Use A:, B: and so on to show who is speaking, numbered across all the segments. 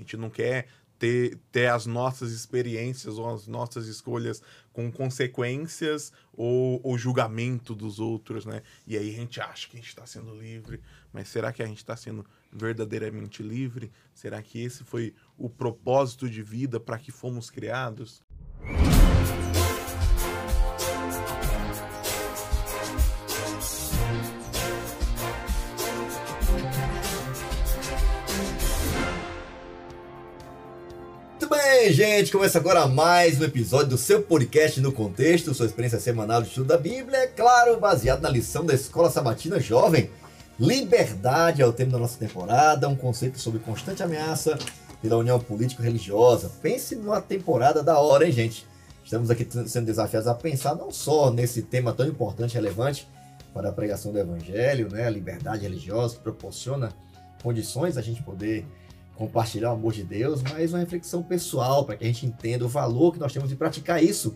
A: A gente não quer ter, ter as nossas experiências ou as nossas escolhas com consequências ou, ou julgamento dos outros, né? E aí a gente acha que a gente está sendo livre, mas será que a gente está sendo verdadeiramente livre? Será que esse foi o propósito de vida para que fomos criados?
B: Gente? Começa agora mais um episódio do seu podcast no contexto, sua experiência semanal de estudo da Bíblia, é claro, baseado na lição da Escola Sabatina Jovem. Liberdade é o tema da nossa temporada, um conceito sobre constante ameaça pela união político-religiosa. Pense numa temporada da hora, hein, gente? Estamos aqui sendo desafiados a pensar não só nesse tema tão importante e relevante para a pregação do Evangelho, né? A liberdade religiosa que proporciona condições a gente poder compartilhar o amor de Deus, mas uma reflexão pessoal para que a gente entenda o valor que nós temos de praticar isso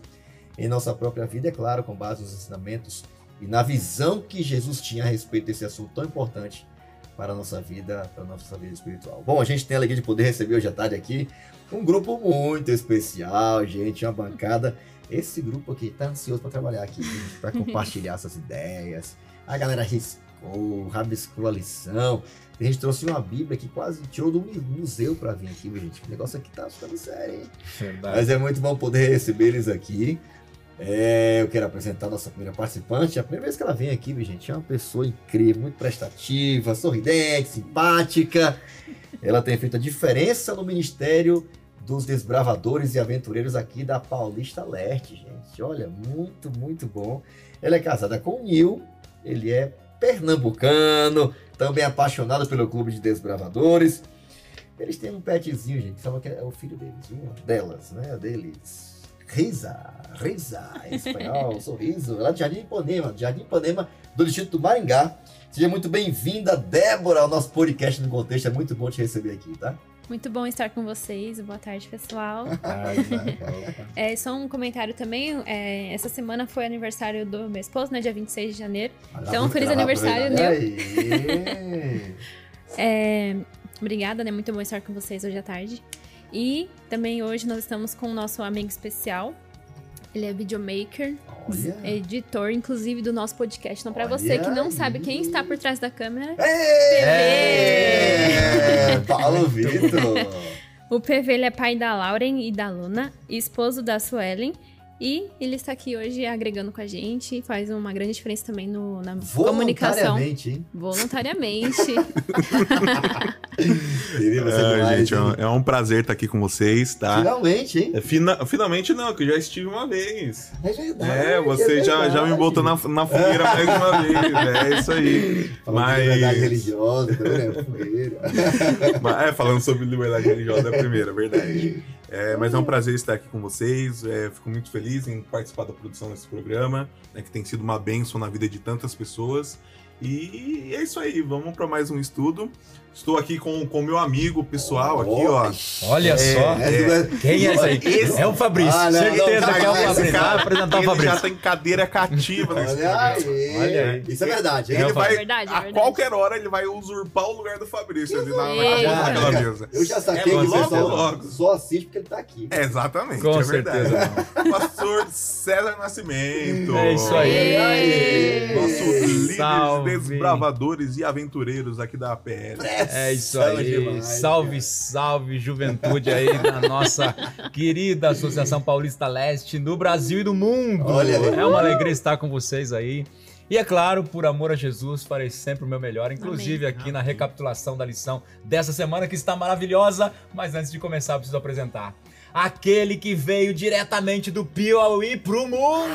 B: em nossa própria vida, é claro, com base nos ensinamentos e na visão que Jesus tinha a respeito desse assunto tão importante para a nossa vida, para a nossa vida espiritual. Bom, a gente tem a alegria de poder receber hoje à tarde aqui um grupo muito especial, gente, uma bancada. Esse grupo aqui está ansioso para trabalhar aqui, para compartilhar essas ideias. A galera riscou, rabiscou a lição. A gente trouxe uma Bíblia que quase tirou do museu para vir aqui, gente. O negócio aqui tá ficando sério, hein? Verdade. Mas é muito bom poder receber eles aqui. É, eu quero apresentar a nossa primeira participante. A primeira vez que ela vem aqui, gente, é uma pessoa incrível, muito prestativa, sorridente, simpática. Ela tem feito a diferença no ministério dos desbravadores e aventureiros aqui da Paulista Leste, gente. Olha, muito, muito bom. Ela é casada com o Nil, ele é pernambucano, também apaixonado pelo clube de desbravadores. Eles têm um petzinho, gente, que que é o filho deles, viu? delas, né? Deles. Risa, Risa, em espanhol, sorriso, lá de Jardim Ipanema, Jardim Ipanema, do Distrito do Maringá. Seja muito bem-vinda, Débora, ao nosso podcast no contexto. É muito bom te receber aqui, tá?
C: Muito bom estar com vocês. Boa tarde, pessoal. é, só um comentário também. É, essa semana foi aniversário do meu esposo, né? Dia 26 de janeiro. então, feliz aniversário, né? é, obrigada, né? Muito bom estar com vocês hoje à tarde. E também hoje nós estamos com o nosso amigo especial, ele é videomaker, Olha. editor, inclusive, do nosso podcast. Então, para você que não sabe quem está por trás da câmera,
B: é, PV! Paulo Vitor!
C: o PV ele é pai da Lauren e da Luna, esposo da Suelen e ele está aqui hoje agregando com a gente, faz uma grande diferença também no, na comunicação.
B: Voluntariamente, hein?
C: Voluntariamente.
A: é, gente, é um prazer estar aqui com vocês, tá?
B: Finalmente, hein?
A: É, fina, finalmente não, que eu já estive uma vez.
B: É verdade.
A: É, você
B: é
A: já, já me botou na, na fogueira mais uma vez. É isso aí.
B: Falando Mas... de liberdade religiosa, né? fogueira.
A: é, falando sobre liberdade religiosa é a primeira, verdade. É, mas é um prazer estar aqui com vocês. É, fico muito feliz em participar da produção desse programa, né, que tem sido uma bênção na vida de tantas pessoas. E é isso aí, vamos para mais um estudo. Estou aqui com o meu amigo pessoal aqui, ó.
D: Olha é, só. É, Quem é esse aí? Esse... É o Fabrício. Ah, não, Certeza não, que é o Fabrício. Vai apresentar o Fabrício.
A: já tem cadeira cativa nesse
B: Olha aí. Olha aí. Isso é verdade.
A: Ele é vai, verdade, é verdade. a qualquer hora, ele vai usurpar o lugar do Fabrício ali na, naquela mesa.
B: Eu já saquei é, que logo, só, logo. só assiste porque ele tá aqui.
A: É, exatamente.
D: Com
A: é
D: certeza.
A: Pastor César Nascimento.
D: É isso aí.
A: aí. Nosso líder desbravadores e aventureiros aqui da APL.
D: É isso aí demais, salve, cara. salve, juventude aí da nossa querida Associação Paulista Leste no Brasil e no mundo. Olha, é uma alegria estar com vocês aí. E é claro, por amor a Jesus, farei sempre o meu melhor, inclusive Amém. aqui na recapitulação da lição dessa semana que está maravilhosa. Mas antes de começar, eu preciso apresentar aquele que veio diretamente do Piauí pro mundo.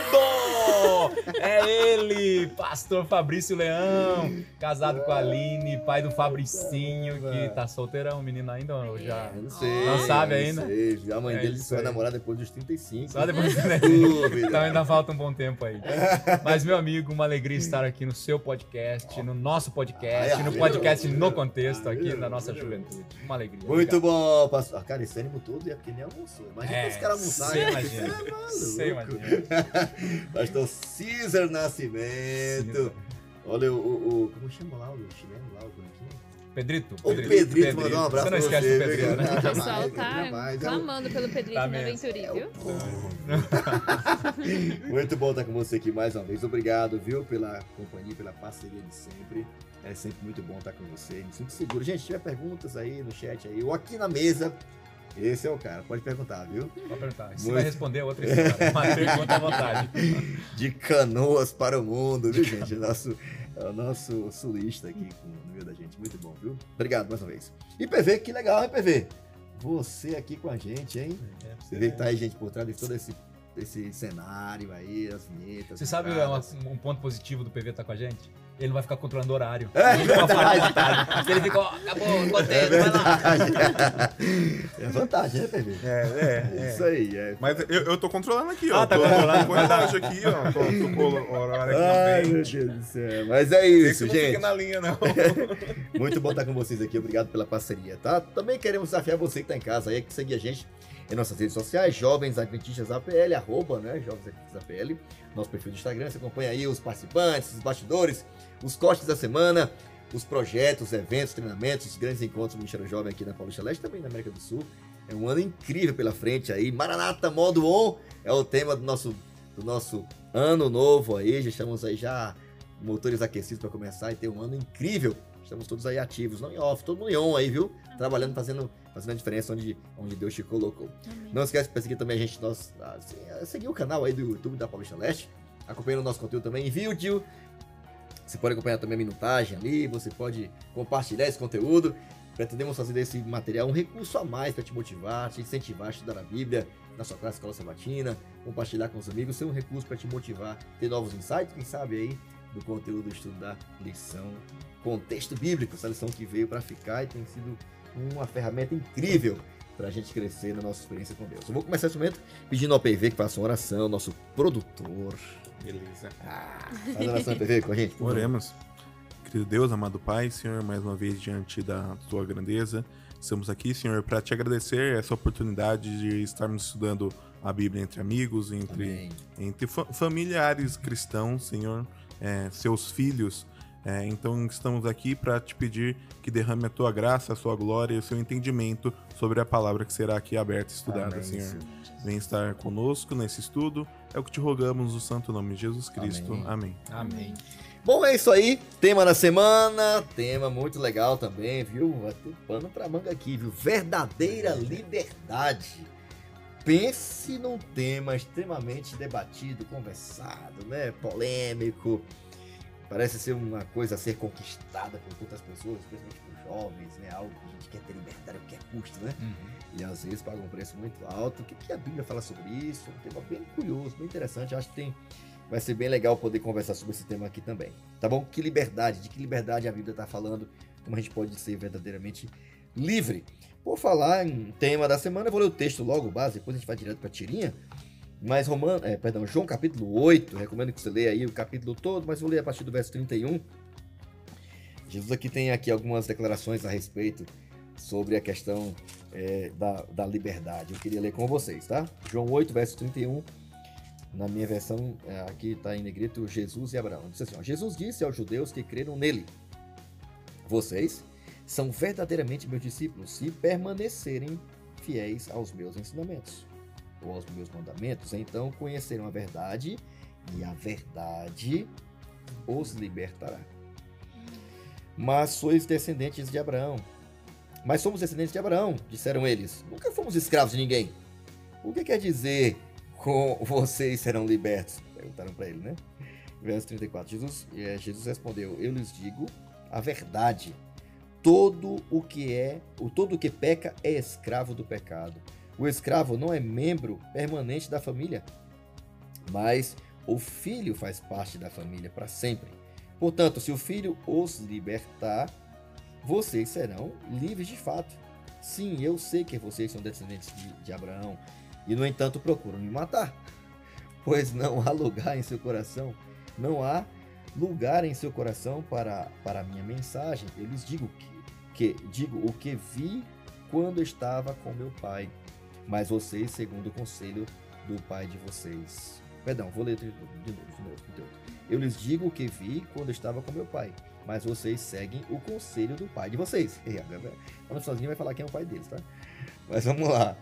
D: É ele, pastor Fabrício Leão, casado com a Aline, pai do Fabricinho, que tá solteirão, menino ainda ou já?
B: Não sei.
D: Não sabe ainda?
B: Não sei. A mãe é dele só vai namorar depois dos 35.
D: Só depois dos 35. então ainda falta um bom tempo aí. Mas, meu amigo, uma alegria estar aqui no seu podcast, no nosso podcast, no podcast No Contexto, aqui na nossa juventude. Uma alegria.
B: Muito Obrigado. bom, pastor. Cara, esse ânimo todo é porque almoçou. Imagina é, os caras almoçarem.
D: Você imagina. Você imagina.
B: Pastor César Nascimento. Olha o, o, o, Como chama lá o chinelo lá, o bonequinho?
D: Pedrito?
B: O Pedrito, Pedrito, Pedrito mandou um abraço
D: Você não esquece
B: você,
D: do Pedrito, né?
C: O pessoal tá clamando pelo Pedrito tá na Aventurinha, viu?
B: Muito bom estar com você aqui mais uma vez. Obrigado, viu, pela companhia, pela parceria de sempre. É sempre muito bom estar com você. Me sinto seguro. Gente, se tiver perguntas aí no chat aí, ou aqui na mesa, esse é o cara, pode perguntar, viu?
D: Pode perguntar. Se Muito... vai responder, outra história. Mas pergunta à vontade.
B: De canoas para o mundo, viu, gente? Nosso, é o nosso sulista aqui no meio da gente. Muito bom, viu? Obrigado mais uma vez. E PV, que legal, hein, PV? Você aqui com a gente, hein? É, você vê que tá aí, gente, por trás de todo esse esse cenário aí, as vinhetas.
D: Você sabe um, um ponto positivo do PV estar tá com a gente? Ele vai ficar controlando o horário. É ele verdade. Tá? ele fica, ó, acabou, contei, é vai lá.
B: É vantagem, né, PV?
A: É, é,
B: é. Isso aí. É.
A: Mas eu, eu tô controlando aqui, ó. Ah, tá tô, controlando relógio aqui, ó. Tô, tô com o horário aqui Ai, também. meu Deus do céu.
B: Mas é isso, Esse gente.
A: Não na linha, não.
B: Muito bom estar com vocês aqui. Obrigado pela parceria, tá? Também queremos desafiar você que tá em casa aí, que segue a gente em nossas redes sociais, Jovens Adventistas APL, arroba, né, Jovens Adventistas APL, nosso perfil do Instagram, você acompanha aí os participantes, os bastidores, os cortes da semana, os projetos, eventos, treinamentos, os grandes encontros do Ministério Jovem aqui na Paulista Leste, também na América do Sul. É um ano incrível pela frente aí. Maranata Modo On é o tema do nosso, do nosso ano novo aí. Já estamos aí já motores aquecidos para começar e ter um ano incrível. Estamos todos aí ativos, não em off, todo mundo em on aí, viu? Trabalhando, fazendo, fazendo a diferença onde, onde Deus te colocou. Amém. Não esquece de seguir também a gente, nós, assim, seguir o canal aí do YouTube da Paulista Leste, acompanhando o nosso conteúdo também em vídeo, você pode acompanhar também a minutagem ali, você pode compartilhar esse conteúdo. Pretendemos fazer desse material um recurso a mais para te motivar, te incentivar a estudar a Bíblia na sua classe escola sabatina, compartilhar com os amigos, ser um recurso para te motivar, ter novos insights, quem sabe aí, do conteúdo do estudo da lição contexto bíblico, essa lição que veio para ficar e tem sido uma ferramenta incrível para a gente crescer na nossa experiência com Deus. Eu vou começar esse momento pedindo ao PV que faça uma oração, nosso produtor,
A: Beleza. Ah,
B: faz a oração TV com a gente.
A: Oremos. Querido Deus, amado Pai, Senhor, mais uma vez diante da tua grandeza, estamos aqui, Senhor, para te agradecer essa oportunidade de estarmos estudando a Bíblia entre amigos, entre, entre fa familiares cristãos, Senhor, é, seus filhos. É, então estamos aqui para te pedir que derrame a tua graça, a sua glória e o seu entendimento sobre a palavra que será aqui aberta e estudada, Amém, Senhor. Vem estar conosco nesse estudo é o que te rogamos no santo nome de Jesus Cristo. Amém.
D: Amém. Amém.
B: Bom, é isso aí. Tema da semana. Tema muito legal também, viu? Vai ter pano pra manga aqui, viu? Verdadeira liberdade. Pense num tema extremamente debatido, conversado, né? Polêmico. Parece ser uma coisa a ser conquistada por muitas pessoas, especialmente por jovens, né? Algo que a gente quer ter liberdade a qualquer custo, né? Uhum e às vezes pagam um preço muito alto. O que, que a Bíblia fala sobre isso? Um tema bem curioso, bem interessante. Acho que tem, vai ser bem legal poder conversar sobre esse tema aqui também. Tá bom? Que liberdade, de que liberdade a Bíblia está falando, como a gente pode ser verdadeiramente livre. Por falar em tema da semana, eu vou ler o texto logo, base, depois a gente vai direto para a tirinha. Mas Romano, é, perdão, João capítulo 8, recomendo que você leia aí o capítulo todo, mas vou ler a partir do verso 31. Jesus aqui tem aqui algumas declarações a respeito sobre a questão é, da, da liberdade. Eu queria ler com vocês, tá? João 8, verso 31. Na minha versão, é, aqui está em negrito Jesus e Abraão. Diz assim: ó, Jesus disse aos judeus que creram nele: Vocês são verdadeiramente meus discípulos se permanecerem fiéis aos meus ensinamentos aos meus mandamentos. Então conhecerão a verdade e a verdade os libertará. Mas sois descendentes de Abraão mas somos descendentes de Abraão, disseram eles. Nunca fomos escravos de ninguém. O que quer dizer com vocês serão libertos? Perguntaram para ele, né? Verso 34. Jesus, é, Jesus respondeu: Eu lhes digo a verdade. Todo o que é, o todo o que peca é escravo do pecado. O escravo não é membro permanente da família, mas o filho faz parte da família para sempre. Portanto, se o filho os libertar, vocês serão livres de fato. Sim, eu sei que vocês são descendentes de, de Abraão e, no entanto, procuram me matar, pois não há lugar em seu coração, não há lugar em seu coração para, para a minha mensagem. Eu lhes digo que, que digo o que vi quando estava com meu pai, mas vocês segundo o conselho do pai de vocês. Perdão, vou ler de novo, de novo, de novo. Eu lhes digo o que vi quando estava com meu pai, mas vocês seguem o conselho do pai de vocês. Quando sozinho vai falar quem é o pai deles, tá? Mas vamos lá.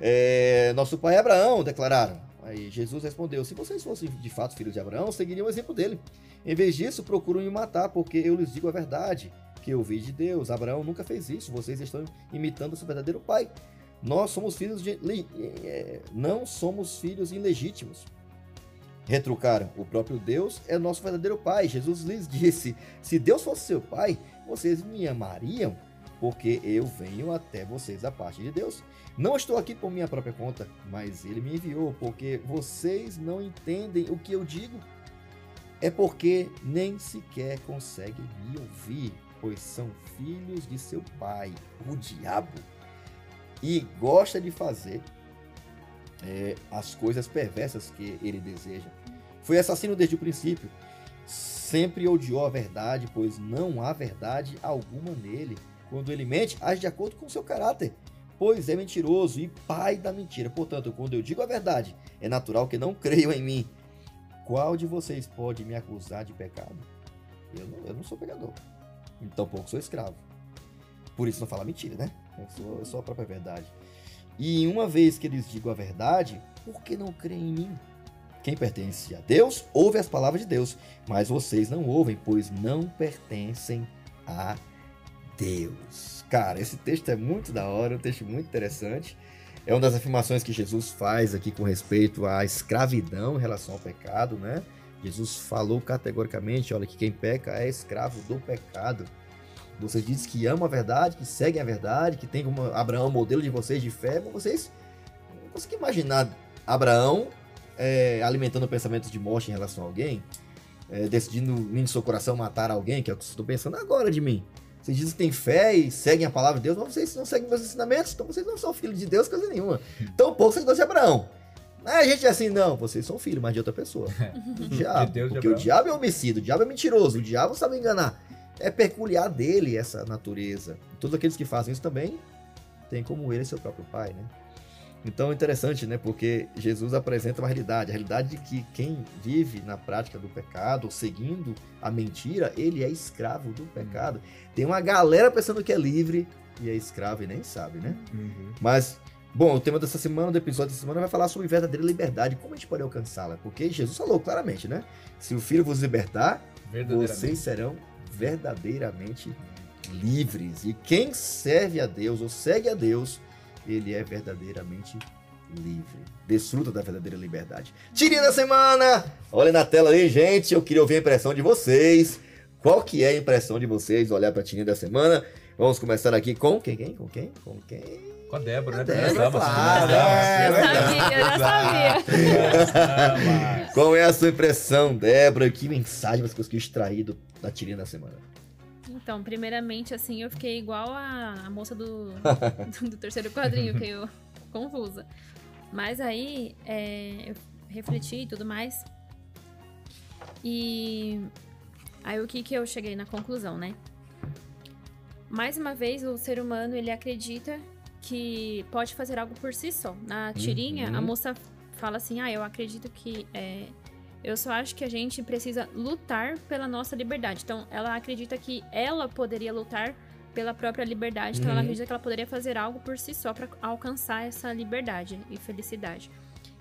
B: É, nosso pai é Abraão, declararam. Aí Jesus respondeu: Se vocês fossem de fato filhos de Abraão, seguiriam o exemplo dele. Em vez disso, procuram me matar, porque eu lhes digo a verdade, que eu vi de Deus. Abraão nunca fez isso. Vocês estão imitando seu verdadeiro pai. Nós somos filhos de. É, não somos filhos ilegítimos. Retrucaram: O próprio Deus é nosso verdadeiro pai. Jesus lhes disse: Se Deus fosse seu pai, vocês me amariam, porque eu venho até vocês da parte de Deus. Não estou aqui por minha própria conta, mas ele me enviou, porque vocês não entendem o que eu digo é porque nem sequer conseguem me ouvir, pois são filhos de seu pai, o diabo, e gosta de fazer é, as coisas perversas que ele deseja. Foi assassino desde o princípio, sempre odiou a verdade, pois não há verdade alguma nele. Quando ele mente, age de acordo com seu caráter, pois é mentiroso e pai da mentira. Portanto, quando eu digo a verdade, é natural que não creiam em mim. Qual de vocês pode me acusar de pecado? Eu não, eu não sou pecador. Então pouco sou escravo. Por isso não fala mentira, né? Eu sou a própria verdade. E uma vez que eles digam a verdade, por que não creem em mim? Quem pertence a Deus ouve as palavras de Deus, mas vocês não ouvem, pois não pertencem a Deus. Cara, esse texto é muito da hora, um texto muito interessante. É uma das afirmações que Jesus faz aqui com respeito à escravidão em relação ao pecado, né? Jesus falou categoricamente, olha, que quem peca é escravo do pecado. Vocês dizem que amam a verdade, que seguem a verdade, que tem como Abraão modelo de vocês de fé, mas vocês não conseguem imaginar Abraão é, alimentando pensamentos de morte em relação a alguém, é, decidindo em seu coração matar alguém, que é o que vocês estão pensando agora de mim. Vocês dizem que têm fé e seguem a palavra de Deus, mas vocês não seguem meus ensinamentos, então vocês não são filhos de Deus, coisa nenhuma. Tão pouco vocês gostam de Abraão. a gente é assim, não, vocês são filhos, mas de outra pessoa. Do diabo. De Deus, porque de o diabo é homicida, o diabo é mentiroso, o diabo sabe enganar. É peculiar dele essa natureza. Todos aqueles que fazem isso também têm como ele seu próprio pai, né? Então é interessante, né? Porque Jesus apresenta uma realidade, a realidade de que quem vive na prática do pecado, seguindo a mentira, ele é escravo do pecado. Tem uma galera pensando que é livre e é escravo e nem sabe, né? Uhum. Mas, bom, o tema dessa semana, do episódio dessa semana, vai falar sobre verdadeira liberdade. Como a gente pode alcançá-la? Porque Jesus falou claramente, né? Se o Filho vos libertar, vocês serão verdadeiramente livres. E quem serve a Deus ou segue a Deus ele é verdadeiramente livre. Desfruta da verdadeira liberdade. Tirinha da semana! Olha na tela aí, gente. Eu queria ouvir a impressão de vocês. Qual que é a impressão de vocês olhar para a tirinha da semana? Vamos começar aqui com quem? Com quem? Com quem?
D: Com a Débora, né?
B: Débora, claro, é, eu sabia, eu sabia. Qual é a sua impressão, Débora? Que mensagem você conseguiu extrair do, da tirinha da semana?
C: Então, primeiramente, assim, eu fiquei igual a, a moça do, do, do, terceiro quadrinho, que eu confusa. Mas aí, é, eu refleti e tudo mais. E aí o que que eu cheguei na conclusão, né? Mais uma vez, o ser humano, ele acredita que pode fazer algo por si só. Na tirinha, uhum. a moça fala assim, ah, eu acredito que é, eu só acho que a gente precisa lutar pela nossa liberdade. Então, ela acredita que ela poderia lutar pela própria liberdade. Então, uhum. ela acredita que ela poderia fazer algo por si só para alcançar essa liberdade e felicidade.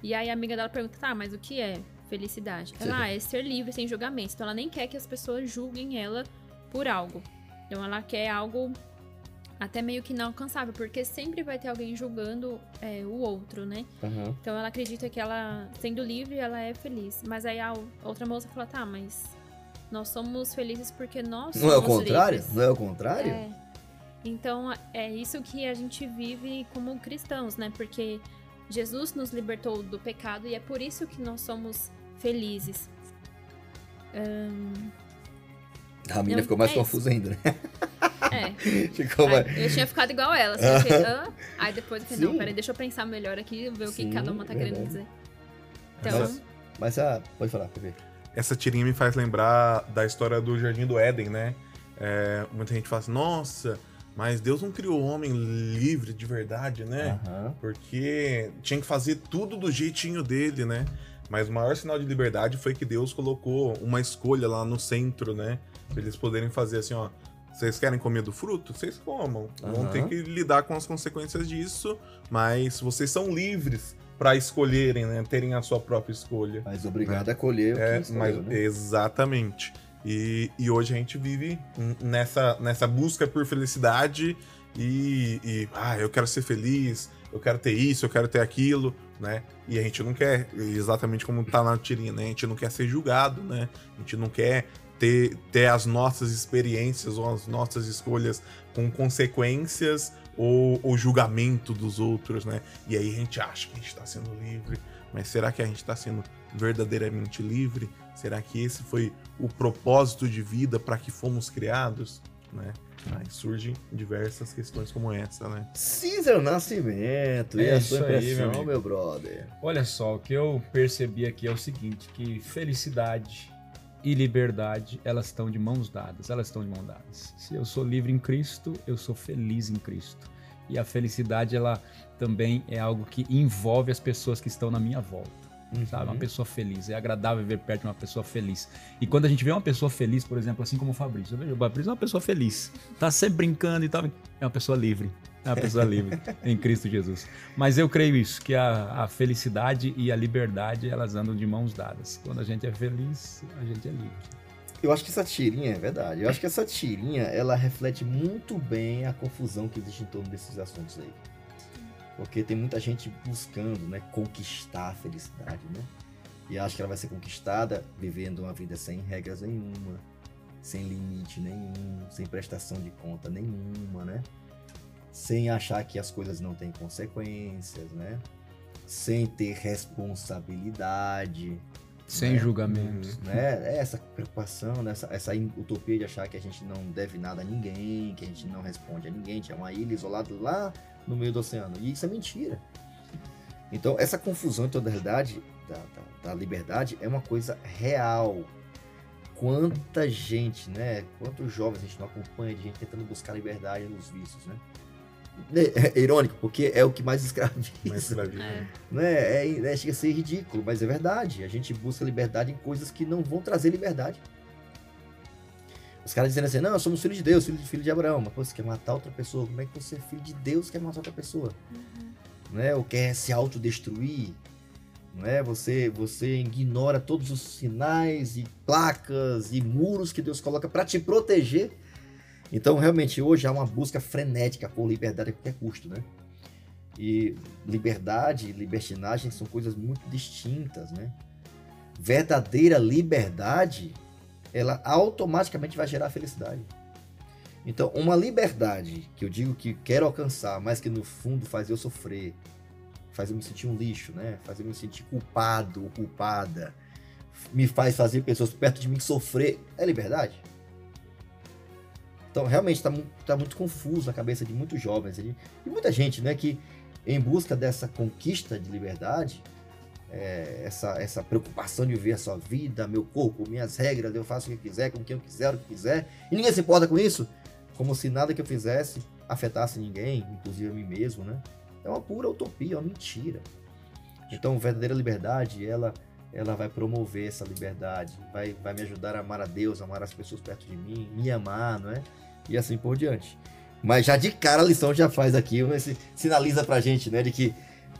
C: E aí a amiga dela pergunta: tá, mas o que é felicidade? Ela ah, é ser livre sem julgamentos. Então, ela nem quer que as pessoas julguem ela por algo. Então, ela quer algo até meio que inalcançável, porque sempre vai ter alguém julgando é, o outro, né? Uhum. Então ela acredita que ela, sendo livre, ela é feliz. Mas aí a outra moça fala, tá, mas nós somos felizes porque nós
B: Não é o contrário? Livres. Não é o contrário? É.
C: Então é isso que a gente vive como cristãos, né? Porque Jesus nos libertou do pecado e é por isso que nós somos felizes.
B: A menina ficou mais é confusa ainda, né?
C: É. Ficou aí, Eu tinha ficado igual ela. Assim, eu ah. Aí depois eu falei, não, peraí, deixa eu pensar melhor aqui, ver o que Sim, cada uma tá verdade. querendo dizer.
B: Então. Mas, mas ah, pode falar, pode ver.
A: Essa tirinha me faz lembrar da história do Jardim do Éden, né? É, muita gente fala assim, nossa, mas Deus não criou o homem livre de verdade, né? Uhum. Porque tinha que fazer tudo do jeitinho dele, né? Mas o maior sinal de liberdade foi que Deus colocou uma escolha lá no centro, né? Pra eles poderem fazer assim, ó. Vocês querem comer do fruto? Vocês comam. Uhum. Vão ter que lidar com as consequências disso, mas vocês são livres para escolherem, né? Terem a sua própria escolha.
B: Mas obrigado né? a colher o é,
A: escolheu, mas, né? Exatamente. E, e hoje a gente vive nessa, nessa busca por felicidade e, e, ah, eu quero ser feliz, eu quero ter isso, eu quero ter aquilo, né? E a gente não quer, exatamente como tá na tirinha, né? A gente não quer ser julgado, né? A gente não quer ter, ter as nossas experiências ou as nossas escolhas com consequências ou, ou julgamento dos outros, né? E aí a gente acha que a gente está sendo livre, mas será que a gente está sendo verdadeiramente livre? Será que esse foi o propósito de vida para que fomos criados, né? Aí surgem diversas questões como essa, né?
B: Cícero Nascimento, é e a sua impressão, aí, meu, meu brother?
D: Olha só, o que eu percebi aqui é o seguinte, que felicidade e liberdade, elas estão de mãos dadas, elas estão de mãos dadas. Se eu sou livre em Cristo, eu sou feliz em Cristo. E a felicidade, ela também é algo que envolve as pessoas que estão na minha volta. Uhum. Sabe? Uma pessoa feliz. É agradável ver perto de uma pessoa feliz. E quando a gente vê uma pessoa feliz, por exemplo, assim como o Fabrício, eu vejo o Fabrício é uma pessoa feliz. Tá sempre brincando e tal. É uma pessoa livre. Uma pessoa livre em Cristo Jesus. Mas eu creio isso, que a, a felicidade e a liberdade, elas andam de mãos dadas. Quando a gente é feliz, a gente é livre.
B: Eu acho que essa tirinha é verdade. Eu acho que essa tirinha, ela reflete muito bem a confusão que existe em torno desses assuntos aí. Porque tem muita gente buscando, né, conquistar a felicidade, né? E acho que ela vai ser conquistada vivendo uma vida sem regras nenhuma, sem limite nenhum, sem prestação de conta nenhuma, né? Sem achar que as coisas não têm consequências, né? Sem ter responsabilidade.
D: Sem né? julgamento.
B: Né? É essa preocupação, né? essa, essa utopia de achar que a gente não deve nada a ninguém, que a gente não responde a ninguém, gente é uma ilha isolada lá no meio do oceano. E isso é mentira. Então, essa confusão em toda a realidade da, da, da, liberdade é uma coisa real. Quanta gente, né? Quantos jovens a gente não acompanha de gente tentando buscar liberdade nos vícios, né? É, é irônico, porque é o que mais escraviza. Mais escraviza. É. Né? É, é, chega a ser ridículo, mas é verdade. A gente busca liberdade em coisas que não vão trazer liberdade. Os caras dizendo assim, não, somos filhos de Deus, filho de, filho de Abraão. Mas, pô, você quer matar outra pessoa? Como é que você é filho de Deus quer matar outra pessoa? Uhum. Né? Ou quer se autodestruir? Né? Você, você ignora todos os sinais e placas e muros que Deus coloca para te proteger. Então, realmente, hoje há uma busca frenética por liberdade a qualquer custo, né? E liberdade e libertinagem são coisas muito distintas, né? Verdadeira liberdade ela automaticamente vai gerar felicidade. Então, uma liberdade que eu digo que quero alcançar, mas que no fundo faz eu sofrer, faz eu me sentir um lixo, né? Faz eu me sentir culpado ou culpada, me faz fazer pessoas perto de mim sofrer, é liberdade? Então, realmente está tá muito confuso na cabeça de muitos jovens e muita gente, né, que em busca dessa conquista de liberdade, é, essa, essa preocupação de viver a sua vida, meu corpo, minhas regras, eu faço o que quiser, com quem eu quiser, o que quiser, e ninguém se importa com isso, como se nada que eu fizesse afetasse ninguém, inclusive a mim mesmo, né? É uma pura utopia, uma mentira. Então, verdadeira liberdade, ela ela vai promover essa liberdade, vai, vai me ajudar a amar a Deus, amar as pessoas perto de mim, me amar, não é? E assim por diante. Mas já de cara a lição já faz aqui, sinaliza pra gente, né, de que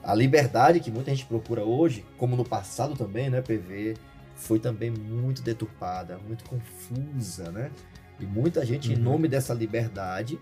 B: a liberdade que muita gente procura hoje, como no passado também, né, PV, foi também muito deturpada, muito confusa, né? E muita gente, uhum. em nome dessa liberdade,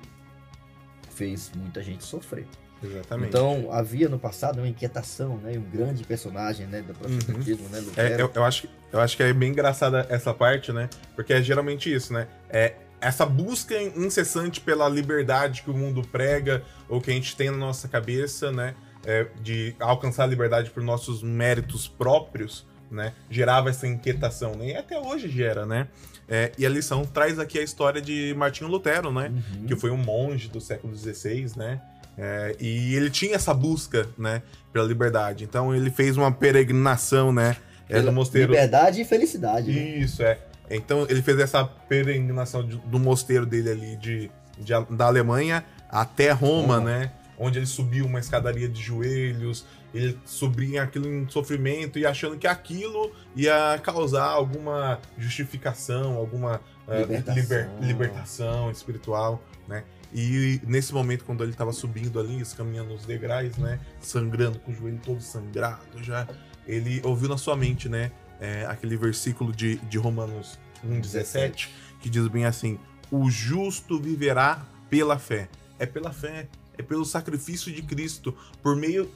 B: fez muita gente sofrer.
A: Exatamente.
B: Então, havia no passado uma inquietação, né? Um grande personagem, né? Do protestantismo, uhum. né?
A: É, eu, eu, acho, eu acho que é bem engraçada essa parte, né? Porque é geralmente isso, né? É essa busca incessante pela liberdade que o mundo prega ou que a gente tem na nossa cabeça, né? é, de alcançar a liberdade por nossos méritos próprios, né, gerava essa inquietação, né? E até hoje gera, né? É, e a lição traz aqui a história de Martinho Lutero, né? Uhum. Que foi um monge do século XVI, né? É, e ele tinha essa busca, né, pela liberdade. Então ele fez uma peregrinação, né,
B: é, no mosteiro. Liberdade e felicidade.
A: Né? Isso é. Então ele fez essa peregrinação de, do mosteiro dele ali de, de, da Alemanha até Roma, Roma. né? onde ele subia uma escadaria de joelhos, ele subia aquilo em sofrimento e achando que aquilo ia causar alguma justificação, alguma uh, libertação. Liber, libertação espiritual, né? E nesse momento, quando ele estava subindo ali, caminhando os degraus, né? Sangrando, com o joelho todo sangrado já, ele ouviu na sua mente, né? É, aquele versículo de, de Romanos 1,17, que diz bem assim: O justo viverá pela fé. É pela fé, é pelo sacrifício de Cristo, por meio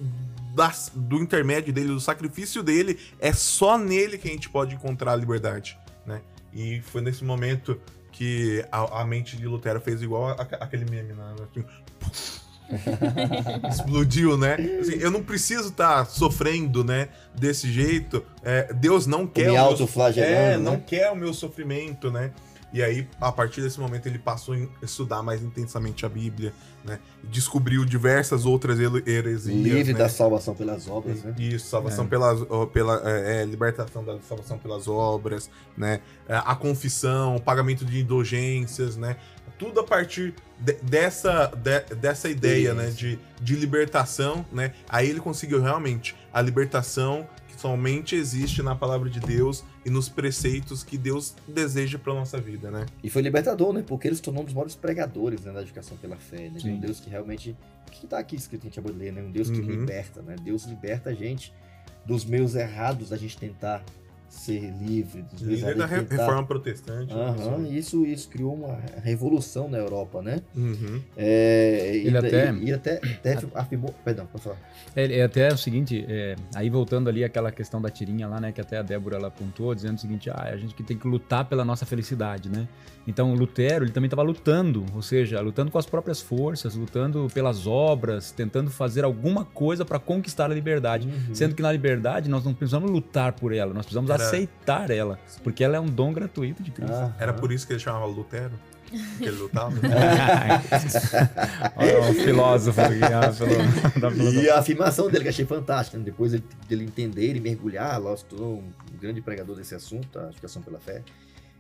A: das, do intermédio dele, do sacrifício dele, é só nele que a gente pode encontrar a liberdade, né? E foi nesse momento que a, a mente de Lutero fez igual a, a, aquele meme, né? Assim, explodiu, né? Assim, eu não preciso estar tá sofrendo, né? Desse jeito. É, Deus não quer. Me
B: o meu, é,
A: né? não quer o meu sofrimento, né? E aí, a partir desse momento, ele passou a estudar mais intensamente a Bíblia, né? Descobriu diversas outras heresias.
B: Livre
A: né?
B: da salvação pelas obras, né?
A: Isso, salvação é. pelas, pela é, é, libertação da salvação pelas obras, né? É, a confissão, o pagamento de indulgências, né? Tudo a partir de, dessa, de, dessa ideia, né? De, de libertação, né? Aí ele conseguiu realmente a libertação somente existe na palavra de Deus e nos preceitos que Deus deseja para nossa vida, né?
B: E foi libertador, né? Porque ele se tornou um dos maiores pregadores né, da educação pela fé, né? Um Deus que realmente que está aqui escrito em gente ler, né? Um Deus que uhum. liberta, né? Deus liberta a gente dos meios errados da gente tentar ser livre. Dos
A: livre da tentar... reforma protestante.
B: Uhum, isso, isso criou uma revolução na Europa, né?
A: Uhum.
B: É, ele e, até, e, até, até afirmou... Perdão, pode falar.
D: É, é até o seguinte, é, aí voltando ali aquela questão da tirinha lá, né? Que até a Débora ela apontou, dizendo o seguinte, ah, a gente que tem que lutar pela nossa felicidade, né? Então, Lutero, ele também estava lutando, ou seja, lutando com as próprias forças, lutando pelas obras, tentando fazer alguma coisa para conquistar a liberdade. Uhum. Sendo que na liberdade nós não precisamos lutar por ela, nós precisamos. Aceitar ela, porque ela é um dom gratuito de Cristo. Ah,
A: Era por isso que ele chamava Lutero? Que ele lutava?
D: Olha o filósofo aqui.
B: e a afirmação dele que achei fantástica. Né? Depois dele entender e mergulhar, lógico, um grande pregador desse assunto, a educação pela fé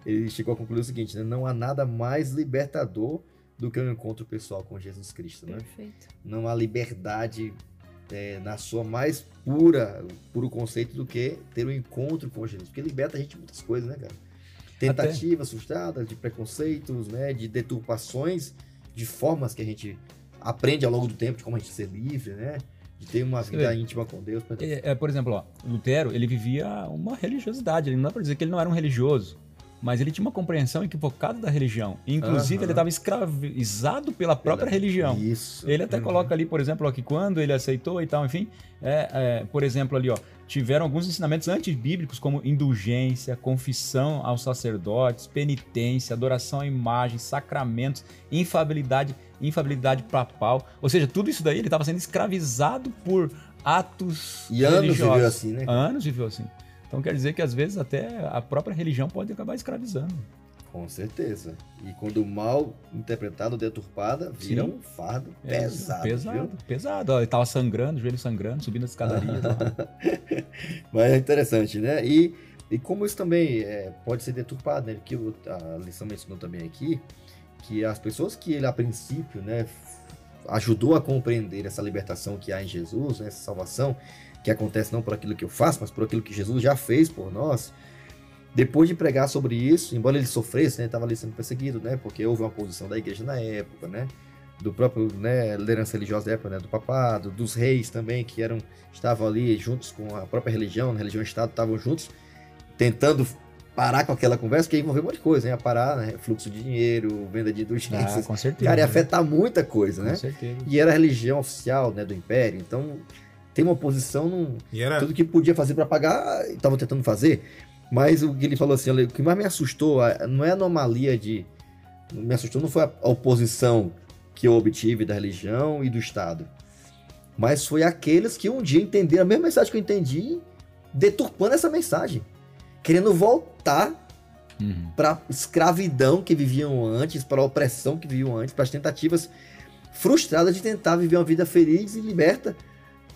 B: ele chegou à conclusão seguinte, né? Não há nada mais libertador do que o um encontro pessoal com Jesus Cristo, né?
C: Perfeito.
B: Não há liberdade é, na sua mais pura, puro conceito do que ter um encontro com Jesus, porque liberta a gente de muitas coisas, né, cara? Tentativas Até... frustradas, de preconceitos, né, de deturpações, de formas que a gente aprende ao longo do tempo de como a gente ser livre, né? de ter uma vida íntima com Deus.
D: É, é, por exemplo, ó, Lutero, ele vivia uma religiosidade, ele não dá para dizer que ele não era um religioso, mas ele tinha uma compreensão equivocada da religião. Inclusive, uhum. ele estava escravizado pela própria pela... religião.
B: Isso.
D: Ele até uhum. coloca ali, por exemplo, ó, que quando ele aceitou e tal, enfim, é, é, por exemplo, ali, ó, tiveram alguns ensinamentos antibíblicos, como indulgência, confissão aos sacerdotes, penitência, adoração à imagem, sacramentos, infabilidade, infabilidade papal. Ou seja, tudo isso daí ele estava sendo escravizado por atos
B: e religiosos. anos viveu assim, né?
D: Anos viveu assim. Então quer dizer que às vezes até a própria religião pode acabar escravizando.
B: Com certeza. E quando mal interpretado, deturpada, vira Sim. um fardo é, pesado.
D: Pesado, viu? pesado. Ele tava sangrando, joelho sangrando, subindo a escadaria.
B: Mas é interessante, né? E, e como isso também é, pode ser deturpado, né? Que a lição mencionou também aqui, que as pessoas que ele, a princípio, né, ajudou a compreender essa libertação que há em Jesus, né, essa salvação, que acontece não por aquilo que eu faço, mas por aquilo que Jesus já fez por nós. Depois de pregar sobre isso, embora ele sofresse, né, estava ali sendo perseguido, né, porque houve uma posição da igreja na época, né, do próprio né, liderança religiosa da época, né, do papado, dos reis também, que eram estavam ali juntos com a própria religião, a religião e Estado estavam juntos, tentando parar com aquela conversa, que envolveu um monte de coisa, né? Parar, né? Fluxo de dinheiro, venda de indulgências.
D: Ah, com certeza.
B: Cara, ia afetar muita coisa,
D: né?
B: Com
D: certeza.
B: E era a religião oficial, né, do império. Então, tem uma posição, num,
A: era...
B: tudo que podia fazer para pagar, estava tentando fazer. Mas o que ele falou assim, o que mais me assustou não é a anomalia de. Me assustou não foi a oposição que eu obtive da religião e do Estado. Mas foi aqueles que um dia entenderam a mesma mensagem que eu entendi, deturpando essa mensagem. Querendo voltar uhum. para escravidão que viviam antes, para a opressão que viviam antes, para as tentativas frustradas de tentar viver uma vida feliz e liberta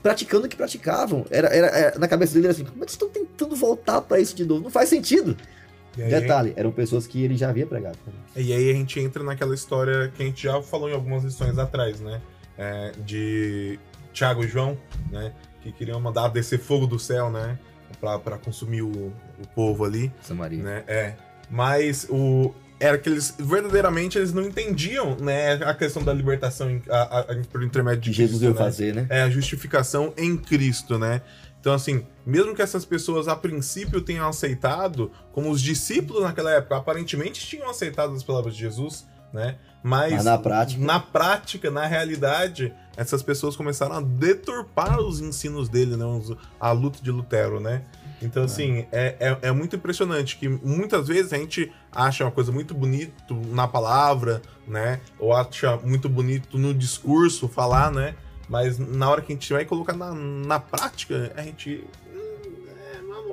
B: praticando o que praticavam. Era, era, era na cabeça dele era assim, como é que estão tentando voltar para isso de novo? Não faz sentido. Aí, Detalhe, eram pessoas que ele já havia pregado.
A: E aí a gente entra naquela história que a gente já falou em algumas lições atrás, né? é, de Tiago e João, né? Que queriam mandar descer fogo do céu, né? Para consumir o, o povo ali.
B: Samaria.
A: Né? É. Mas o, era que eles verdadeiramente eles não entendiam né, a questão da libertação a, a, por intermédio de
B: Jesus
A: Cristo,
B: né? fazer, né?
A: É a justificação em Cristo, né? Então, assim, mesmo que essas pessoas a princípio tenham aceitado, como os discípulos naquela época aparentemente tinham aceitado as palavras de Jesus, né? Mas,
B: Mas na prática,
A: na prática, na realidade, essas pessoas começaram a deturpar os ensinos dele, né? A luta de Lutero, né? Então, assim, é, é, é, muito impressionante que muitas vezes a gente acha uma coisa muito bonita na palavra, né? Ou acha muito bonito no discurso falar, né? Mas na hora que a gente vai colocar na, na prática, a gente.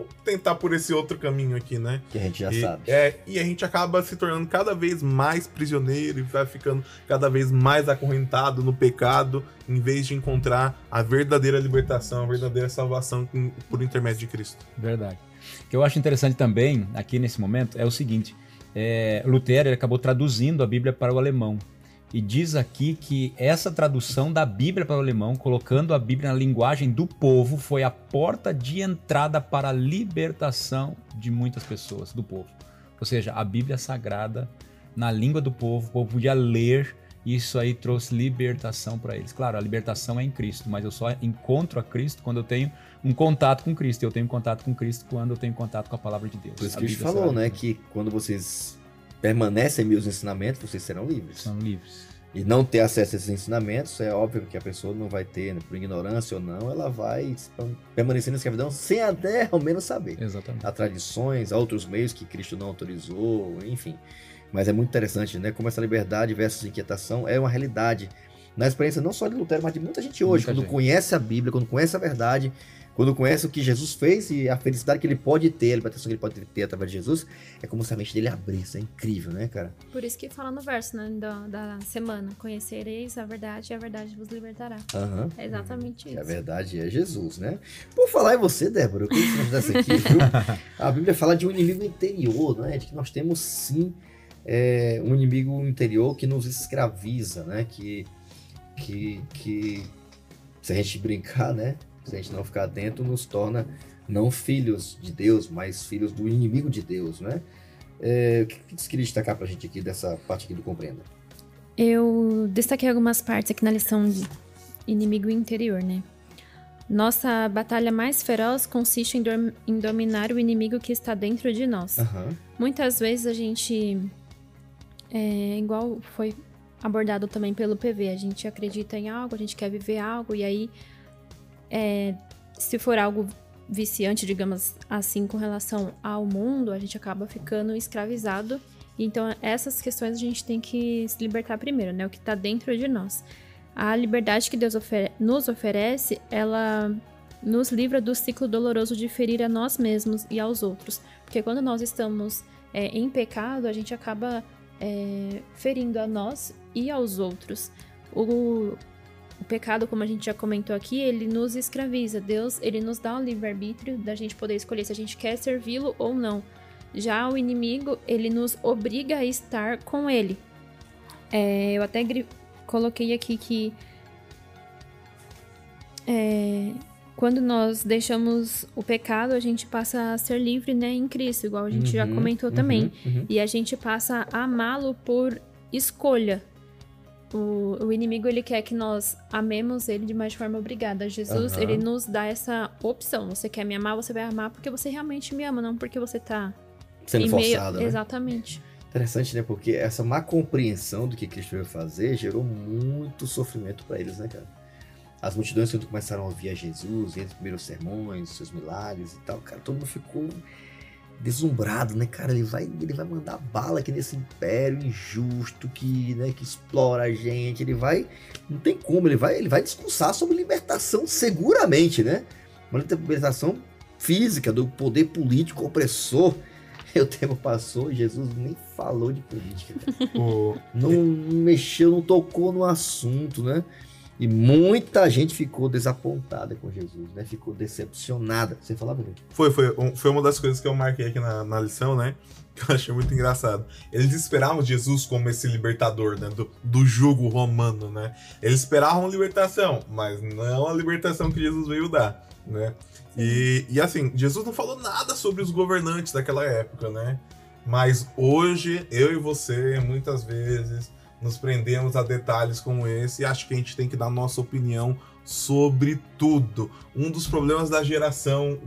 A: Vamos tentar por esse outro caminho aqui, né?
B: Que a gente já
A: e,
B: sabe.
A: É, e a gente acaba se tornando cada vez mais prisioneiro e vai ficando cada vez mais acorrentado no pecado, em vez de encontrar a verdadeira libertação, a verdadeira salvação por intermédio de Cristo.
D: Verdade. O que eu acho interessante também, aqui nesse momento, é o seguinte: é, Lutero acabou traduzindo a Bíblia para o alemão. E diz aqui que essa tradução da Bíblia para o alemão, colocando a Bíblia na linguagem do povo, foi a porta de entrada para a libertação de muitas pessoas, do povo. Ou seja, a Bíblia sagrada na língua do povo, o povo podia ler, e isso aí trouxe libertação para eles. Claro, a libertação é em Cristo, mas eu só encontro a Cristo quando eu tenho um contato com Cristo. Eu tenho contato com Cristo quando eu tenho contato com a palavra de Deus.
B: Por isso que a gente falou, né, que quando vocês permanecem em meus ensinamentos, vocês serão livres.
D: São livres.
B: E não ter acesso a esses ensinamentos, é óbvio que a pessoa não vai ter, né, por ignorância ou não, ela vai permanecer na escravidão sem até ao menos saber.
D: Exatamente.
B: Há tradições, há outros meios que Cristo não autorizou, enfim. Mas é muito interessante, né? Como essa liberdade versus inquietação é uma realidade na experiência não só de Lutero, mas de muita gente hoje. Muita quando gente. conhece a Bíblia, quando conhece a verdade, quando conhece o que Jesus fez e a felicidade que ele pode ter, a libertação que ele pode ter através de Jesus, é como se a mente dele abrisse. É incrível, né, cara?
C: Por isso que fala no verso né, da, da semana: Conhecereis a verdade e a verdade vos libertará.
B: Uhum.
C: É exatamente isso.
B: a verdade é Jesus, né? Por falar em você, Débora, eu queria que você dessa aqui, viu? A Bíblia fala de um inimigo interior, não é? De que nós temos sim é, um inimigo interior que nos escraviza, né? Que, que, que se a gente brincar, né? se a gente não ficar atento, nos torna não filhos de Deus, mas filhos do inimigo de Deus, né? É, o que você queria destacar para a gente aqui dessa parte aqui do Compreenda?
C: Eu destaquei algumas partes aqui na lição de inimigo interior, né? Nossa batalha mais feroz consiste em, do em dominar o inimigo que está dentro de nós.
B: Uhum.
C: Muitas vezes a gente, é, igual foi abordado também pelo PV, a gente acredita em algo, a gente quer viver algo, e aí é, se for algo viciante, digamos assim, com relação ao mundo, a gente acaba ficando escravizado. Então, essas questões a gente tem que se libertar primeiro, né? O que está dentro de nós. A liberdade que Deus ofere nos oferece, ela nos livra do ciclo doloroso de ferir a nós mesmos e aos outros. Porque quando nós estamos é, em pecado, a gente acaba é, ferindo a nós e aos outros. O, o pecado, como a gente já comentou aqui, ele nos escraviza. Deus, ele nos dá o livre-arbítrio da gente poder escolher se a gente quer servi-lo ou não. Já o inimigo, ele nos obriga a estar com ele. É, eu até coloquei aqui que é, quando nós deixamos o pecado, a gente passa a ser livre né, em Cristo, igual a gente uhum, já comentou uhum, também. Uhum. E a gente passa a amá-lo por escolha. O, o inimigo ele quer que nós amemos ele de mais forma obrigada. Jesus ele nos dá essa opção. Você quer me amar, você vai amar porque você realmente me ama, não porque você tá
B: sendo forçado,
C: meio... né? Exatamente.
B: Interessante, né? Porque essa má compreensão do que Cristo veio fazer gerou muito sofrimento para eles, né, cara? As multidões quando começaram a ouvir a Jesus, entre os primeiros sermões, seus milagres e tal, cara, todo mundo ficou deslumbrado, né, cara? Ele vai, ele vai mandar bala aqui nesse império injusto que, né, que explora a gente. Ele vai, não tem como, ele vai, ele vai discursar sobre libertação seguramente, né? Uma libertação física do poder político opressor. O tempo passou, Jesus nem falou de política. não mexeu, não tocou no assunto, né? E muita gente ficou desapontada com Jesus, né? Ficou decepcionada. Você falava, Bruno?
A: Foi, foi, foi uma das coisas que eu marquei aqui na, na lição, né? Que eu achei muito engraçado. Eles esperavam Jesus como esse libertador, né? Do, do jugo romano, né? Eles esperavam libertação, mas não a libertação que Jesus veio dar, né? E, e assim, Jesus não falou nada sobre os governantes daquela época, né? Mas hoje, eu e você, muitas vezes, nos prendemos a detalhes como esse e acho que a gente tem que dar nossa opinião sobre tudo. Um dos problemas da geração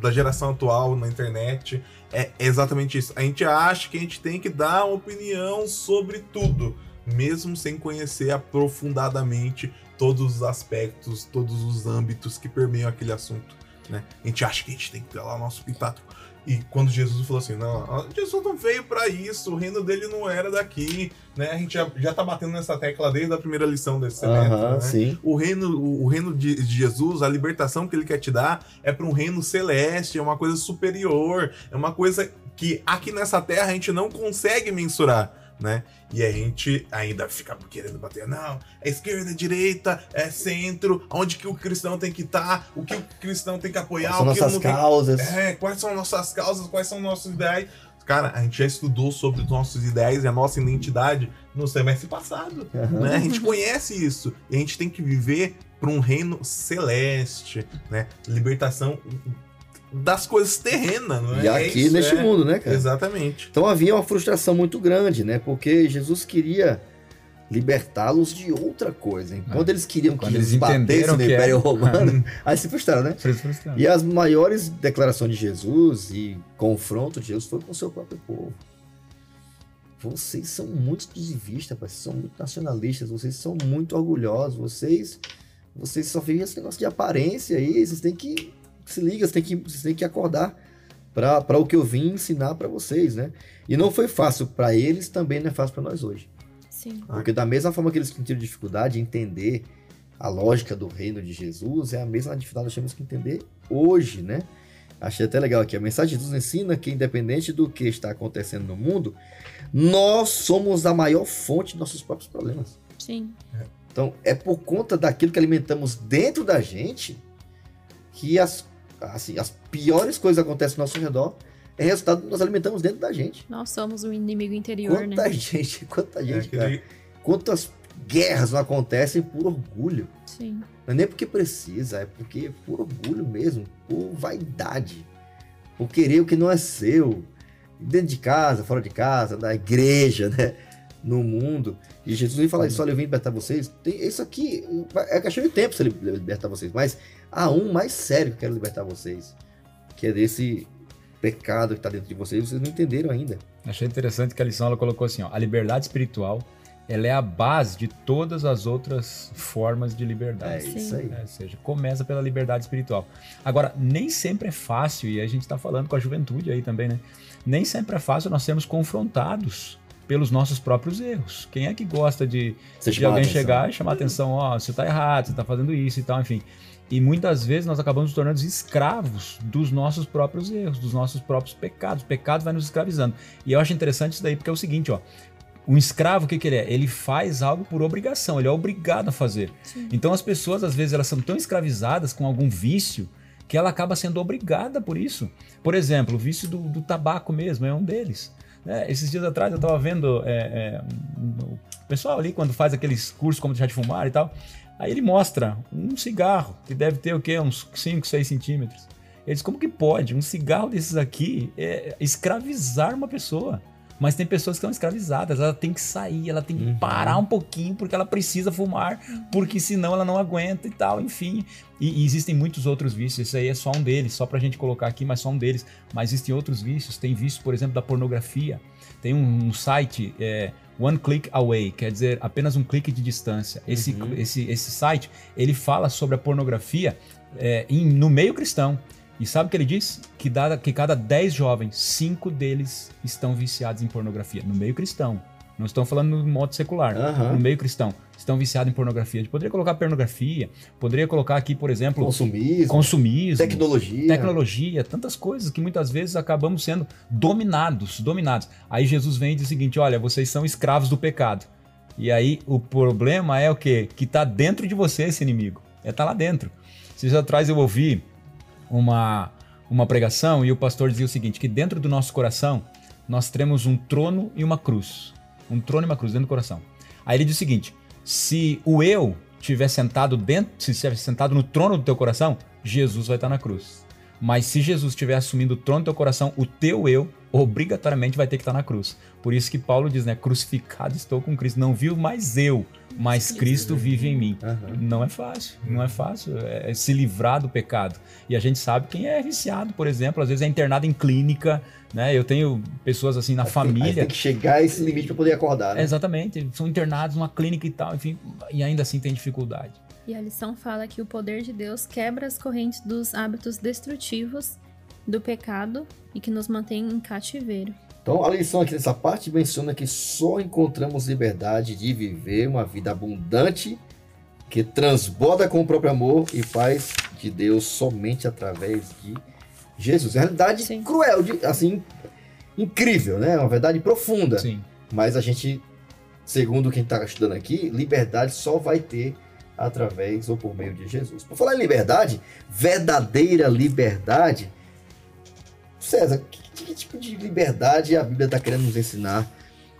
A: da geração atual na internet é exatamente isso. A gente acha que a gente tem que dar uma opinião sobre tudo, mesmo sem conhecer aprofundadamente todos os aspectos, todos os âmbitos que permeiam aquele assunto. Né? A gente acha que a gente tem que dar lá o nosso pitaco. E quando Jesus falou assim, não, Jesus não veio para isso, o reino dele não era daqui, né? A gente já, já tá batendo nessa tecla desde a primeira lição desse semestre, uh -huh, né?
B: Sim.
A: O reino, o, o, reino de Jesus, a libertação que ele quer te dar é para um reino celeste, é uma coisa superior, é uma coisa que aqui nessa terra a gente não consegue mensurar né? E a gente ainda fica querendo bater, não, é esquerda, é direita, é centro, onde que o cristão tem que estar, tá, o que o cristão tem que apoiar,
B: quais são nossas causas.
A: Tem... É, quais são nossas causas, quais são nossos ideais. Cara, a gente já estudou sobre os nossos ideais e a nossa identidade no semestre passado. Uhum. Né? A gente conhece isso. E a gente tem que viver para um reino celeste, né? Libertação das coisas terrenas, não é?
B: E aqui é neste é, mundo, né, cara?
A: Exatamente.
B: Então havia uma frustração muito grande, né? Porque Jesus queria libertá-los de outra coisa. Enquanto é. eles queriam Quando que eles batessem no Império Romano, aí se frustraram, né? frustraram. E as maiores declarações de Jesus e confronto de Jesus foi com o seu próprio povo. Vocês são muito exclusivistas, vocês são muito nacionalistas, vocês são muito orgulhosos, vocês vocês só vivem esse negócio de aparência aí, vocês têm que se liga, você tem que, você tem que acordar para o que eu vim ensinar para vocês, né? E não foi fácil para eles, também não é fácil para nós hoje.
C: Sim.
B: Porque da mesma forma que eles tiveram dificuldade em entender a lógica do reino de Jesus, é a mesma dificuldade que nós temos que entender hoje, né? Achei até legal aqui. A mensagem de Jesus ensina que, independente do que está acontecendo no mundo, nós somos a maior fonte de nossos próprios problemas.
C: Sim.
B: Então, é por conta daquilo que alimentamos dentro da gente que as assim, as piores coisas acontecem ao nosso redor, é resultado que nós alimentamos dentro da gente.
C: Nós somos o inimigo interior,
B: quanta
C: né?
B: Gente, quanta gente, é cara. Quantas guerras não acontecem por orgulho.
C: Sim.
B: Não é nem porque precisa, é porque é por orgulho mesmo, por vaidade, por querer o que não é seu. Dentro de casa, fora de casa, na igreja, né? No mundo. E Jesus vem falar isso, olha, eu vim libertar vocês. Tem, isso aqui é questão de tempo se ele libertar vocês, mas há um mais sério que eu quero libertar vocês, que é desse pecado que está dentro de vocês, vocês não entenderam ainda.
D: Achei interessante que a lição ela colocou assim, ó, a liberdade espiritual ela é a base de todas as outras formas de liberdade.
B: É isso aí.
D: É, ou seja, começa pela liberdade espiritual. Agora, nem sempre é fácil, e a gente está falando com a juventude aí também, né? Nem sempre é fácil nós sermos confrontados pelos nossos próprios erros. Quem é que gosta de, de alguém atenção. chegar e chamar atenção, ó, oh, você está errado, você está fazendo isso e tal, enfim. E muitas vezes nós acabamos nos tornando escravos dos nossos próprios erros, dos nossos próprios pecados. O pecado vai nos escravizando. E eu acho interessante isso daí porque é o seguinte, ó. Um escravo, o que, que ele é? Ele faz algo por obrigação, ele é obrigado a fazer. Sim. Então as pessoas, às vezes, elas são tão escravizadas com algum vício que ela acaba sendo obrigada por isso. Por exemplo, o vício do, do tabaco mesmo é um deles. É, esses dias atrás eu estava vendo é, é, o pessoal ali quando faz aqueles cursos como deixar de fumar e tal. Aí ele mostra um cigarro, que deve ter o quê? Uns 5, 6 centímetros. Ele diz, como que pode um cigarro desses aqui é, escravizar uma pessoa? Mas tem pessoas que estão escravizadas, ela tem que sair, ela tem que uhum. parar um pouquinho porque ela precisa fumar, porque senão ela não aguenta e tal, enfim. E, e, existem muitos outros vícios, esse aí é só um deles, só pra gente colocar aqui, mas só um deles. Mas existem outros vícios, tem vício, por exemplo, da pornografia. Tem um, um site, é, One Click Away, quer dizer apenas um clique de distância. Esse, uhum. esse, esse site ele fala sobre a pornografia é, em, no meio cristão. E sabe o que ele diz? Que, dá, que cada 10 jovens, 5 deles estão viciados em pornografia, no meio cristão. Não estão falando no modo secular, uhum. no meio cristão. Estão viciados em pornografia. A gente poderia colocar pornografia, poderia colocar aqui, por exemplo,
B: consumismo,
D: consumismo
B: tecnologia.
D: Tecnologia, tantas coisas que muitas vezes acabamos sendo dominados, dominados. Aí Jesus vem e diz o seguinte: olha, vocês são escravos do pecado. E aí o problema é o quê? Que está dentro de você esse inimigo. É tá lá dentro. Esses atrás eu ouvi uma, uma pregação e o pastor dizia o seguinte: que dentro do nosso coração nós temos um trono e uma cruz. Um trono e uma cruz dentro do coração. Aí ele diz o seguinte: se o eu estiver sentado dentro, se estiver sentado no trono do teu coração, Jesus vai estar na cruz. Mas se Jesus estiver assumindo o trono do teu coração, o teu eu obrigatoriamente vai ter que estar na cruz. Por isso que Paulo diz, né? Crucificado estou com Cristo. Não vivo mais eu, mas Cristo vive em mim. Uhum. Não é fácil, não é fácil é, é se livrar do pecado. E a gente sabe quem é viciado, por exemplo, às vezes é internado em clínica, né? Eu tenho pessoas assim na família.
B: Tem que chegar a esse limite para poder acordar. Né?
D: Exatamente, são internados numa clínica e tal, enfim, e ainda assim tem dificuldade.
C: E a lição fala que o poder de Deus quebra as correntes dos hábitos destrutivos do pecado e que nos mantém em cativeiro.
B: Então, a lição aqui nessa parte menciona que só encontramos liberdade de viver uma vida abundante que transborda com o próprio amor e paz de Deus somente através de Jesus. É uma realidade Sim. cruel, assim, incrível, né? Uma verdade profunda. Sim. Mas a gente, segundo quem está estudando aqui, liberdade só vai ter através ou por meio de Jesus. Por falar em liberdade, verdadeira liberdade, César, que, que tipo de liberdade a Bíblia está querendo nos ensinar?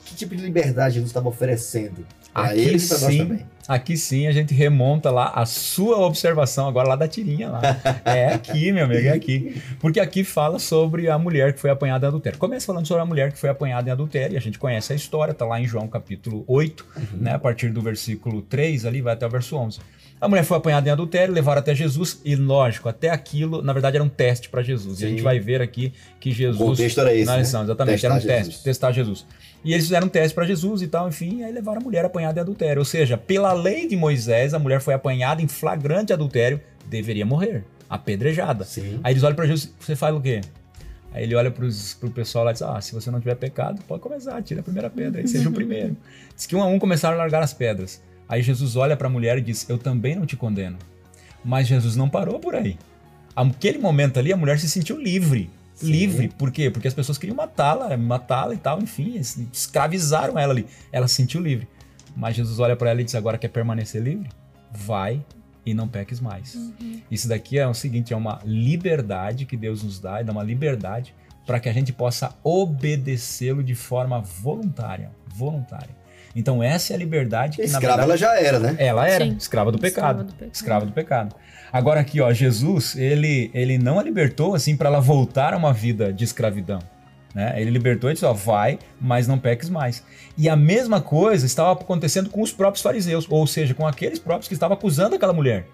B: Que tipo de liberdade Jesus estava oferecendo?
D: Para eles e para nós também. Aqui sim a gente remonta lá a sua observação agora lá da tirinha lá. É aqui, meu amigo, é aqui. Porque aqui fala sobre a mulher que foi apanhada em adultério. Começa falando sobre a mulher que foi apanhada em adultério, e a gente conhece a história, tá lá em João capítulo 8, uhum. né, a partir do versículo 3 ali vai até o verso 11. A mulher foi apanhada em adultério, levaram até Jesus e, lógico, até aquilo, na verdade, era um teste para Jesus. Sim. E a gente vai ver aqui que Jesus. O
B: contexto era esse. Na
D: lição, né? exatamente, testar era um Jesus. teste, testar Jesus. E eles fizeram um teste para Jesus e tal, enfim, aí levaram a mulher apanhada em adultério. Ou seja, pela lei de Moisés, a mulher foi apanhada em flagrante adultério, deveria morrer, apedrejada. Sim. Aí eles olham para Jesus, você faz o quê? Aí ele olha para o pessoal lá e diz: Ah, se você não tiver pecado, pode começar, tira a primeira pedra, aí seja o primeiro. Diz que um a um começaram a largar as pedras. Aí Jesus olha para a mulher e diz: Eu também não te condeno. Mas Jesus não parou por aí. Aquele momento ali, a mulher se sentiu livre. Sim. livre. Por quê? Porque as pessoas queriam matá-la, matá-la e tal, enfim, escravizaram ela ali. Ela se sentiu livre. Mas Jesus olha para ela e diz: agora quer permanecer livre? Vai e não peques mais. Uhum. Isso daqui é o seguinte: é uma liberdade que Deus nos dá, dá uma liberdade para que a gente possa obedecê-lo de forma voluntária. Voluntária. Então essa é a liberdade que
B: escrava verdade, ela já era, né?
D: Ela era Sim. escrava do pecado. Escrava do pecado. Escrava do pecado. Agora aqui, ó, Jesus, ele, ele não a libertou assim para ela voltar a uma vida de escravidão. Né? Ele libertou e disse: ó, vai, mas não peques mais. E a mesma coisa estava acontecendo com os próprios fariseus, ou seja, com aqueles próprios que estavam acusando aquela mulher.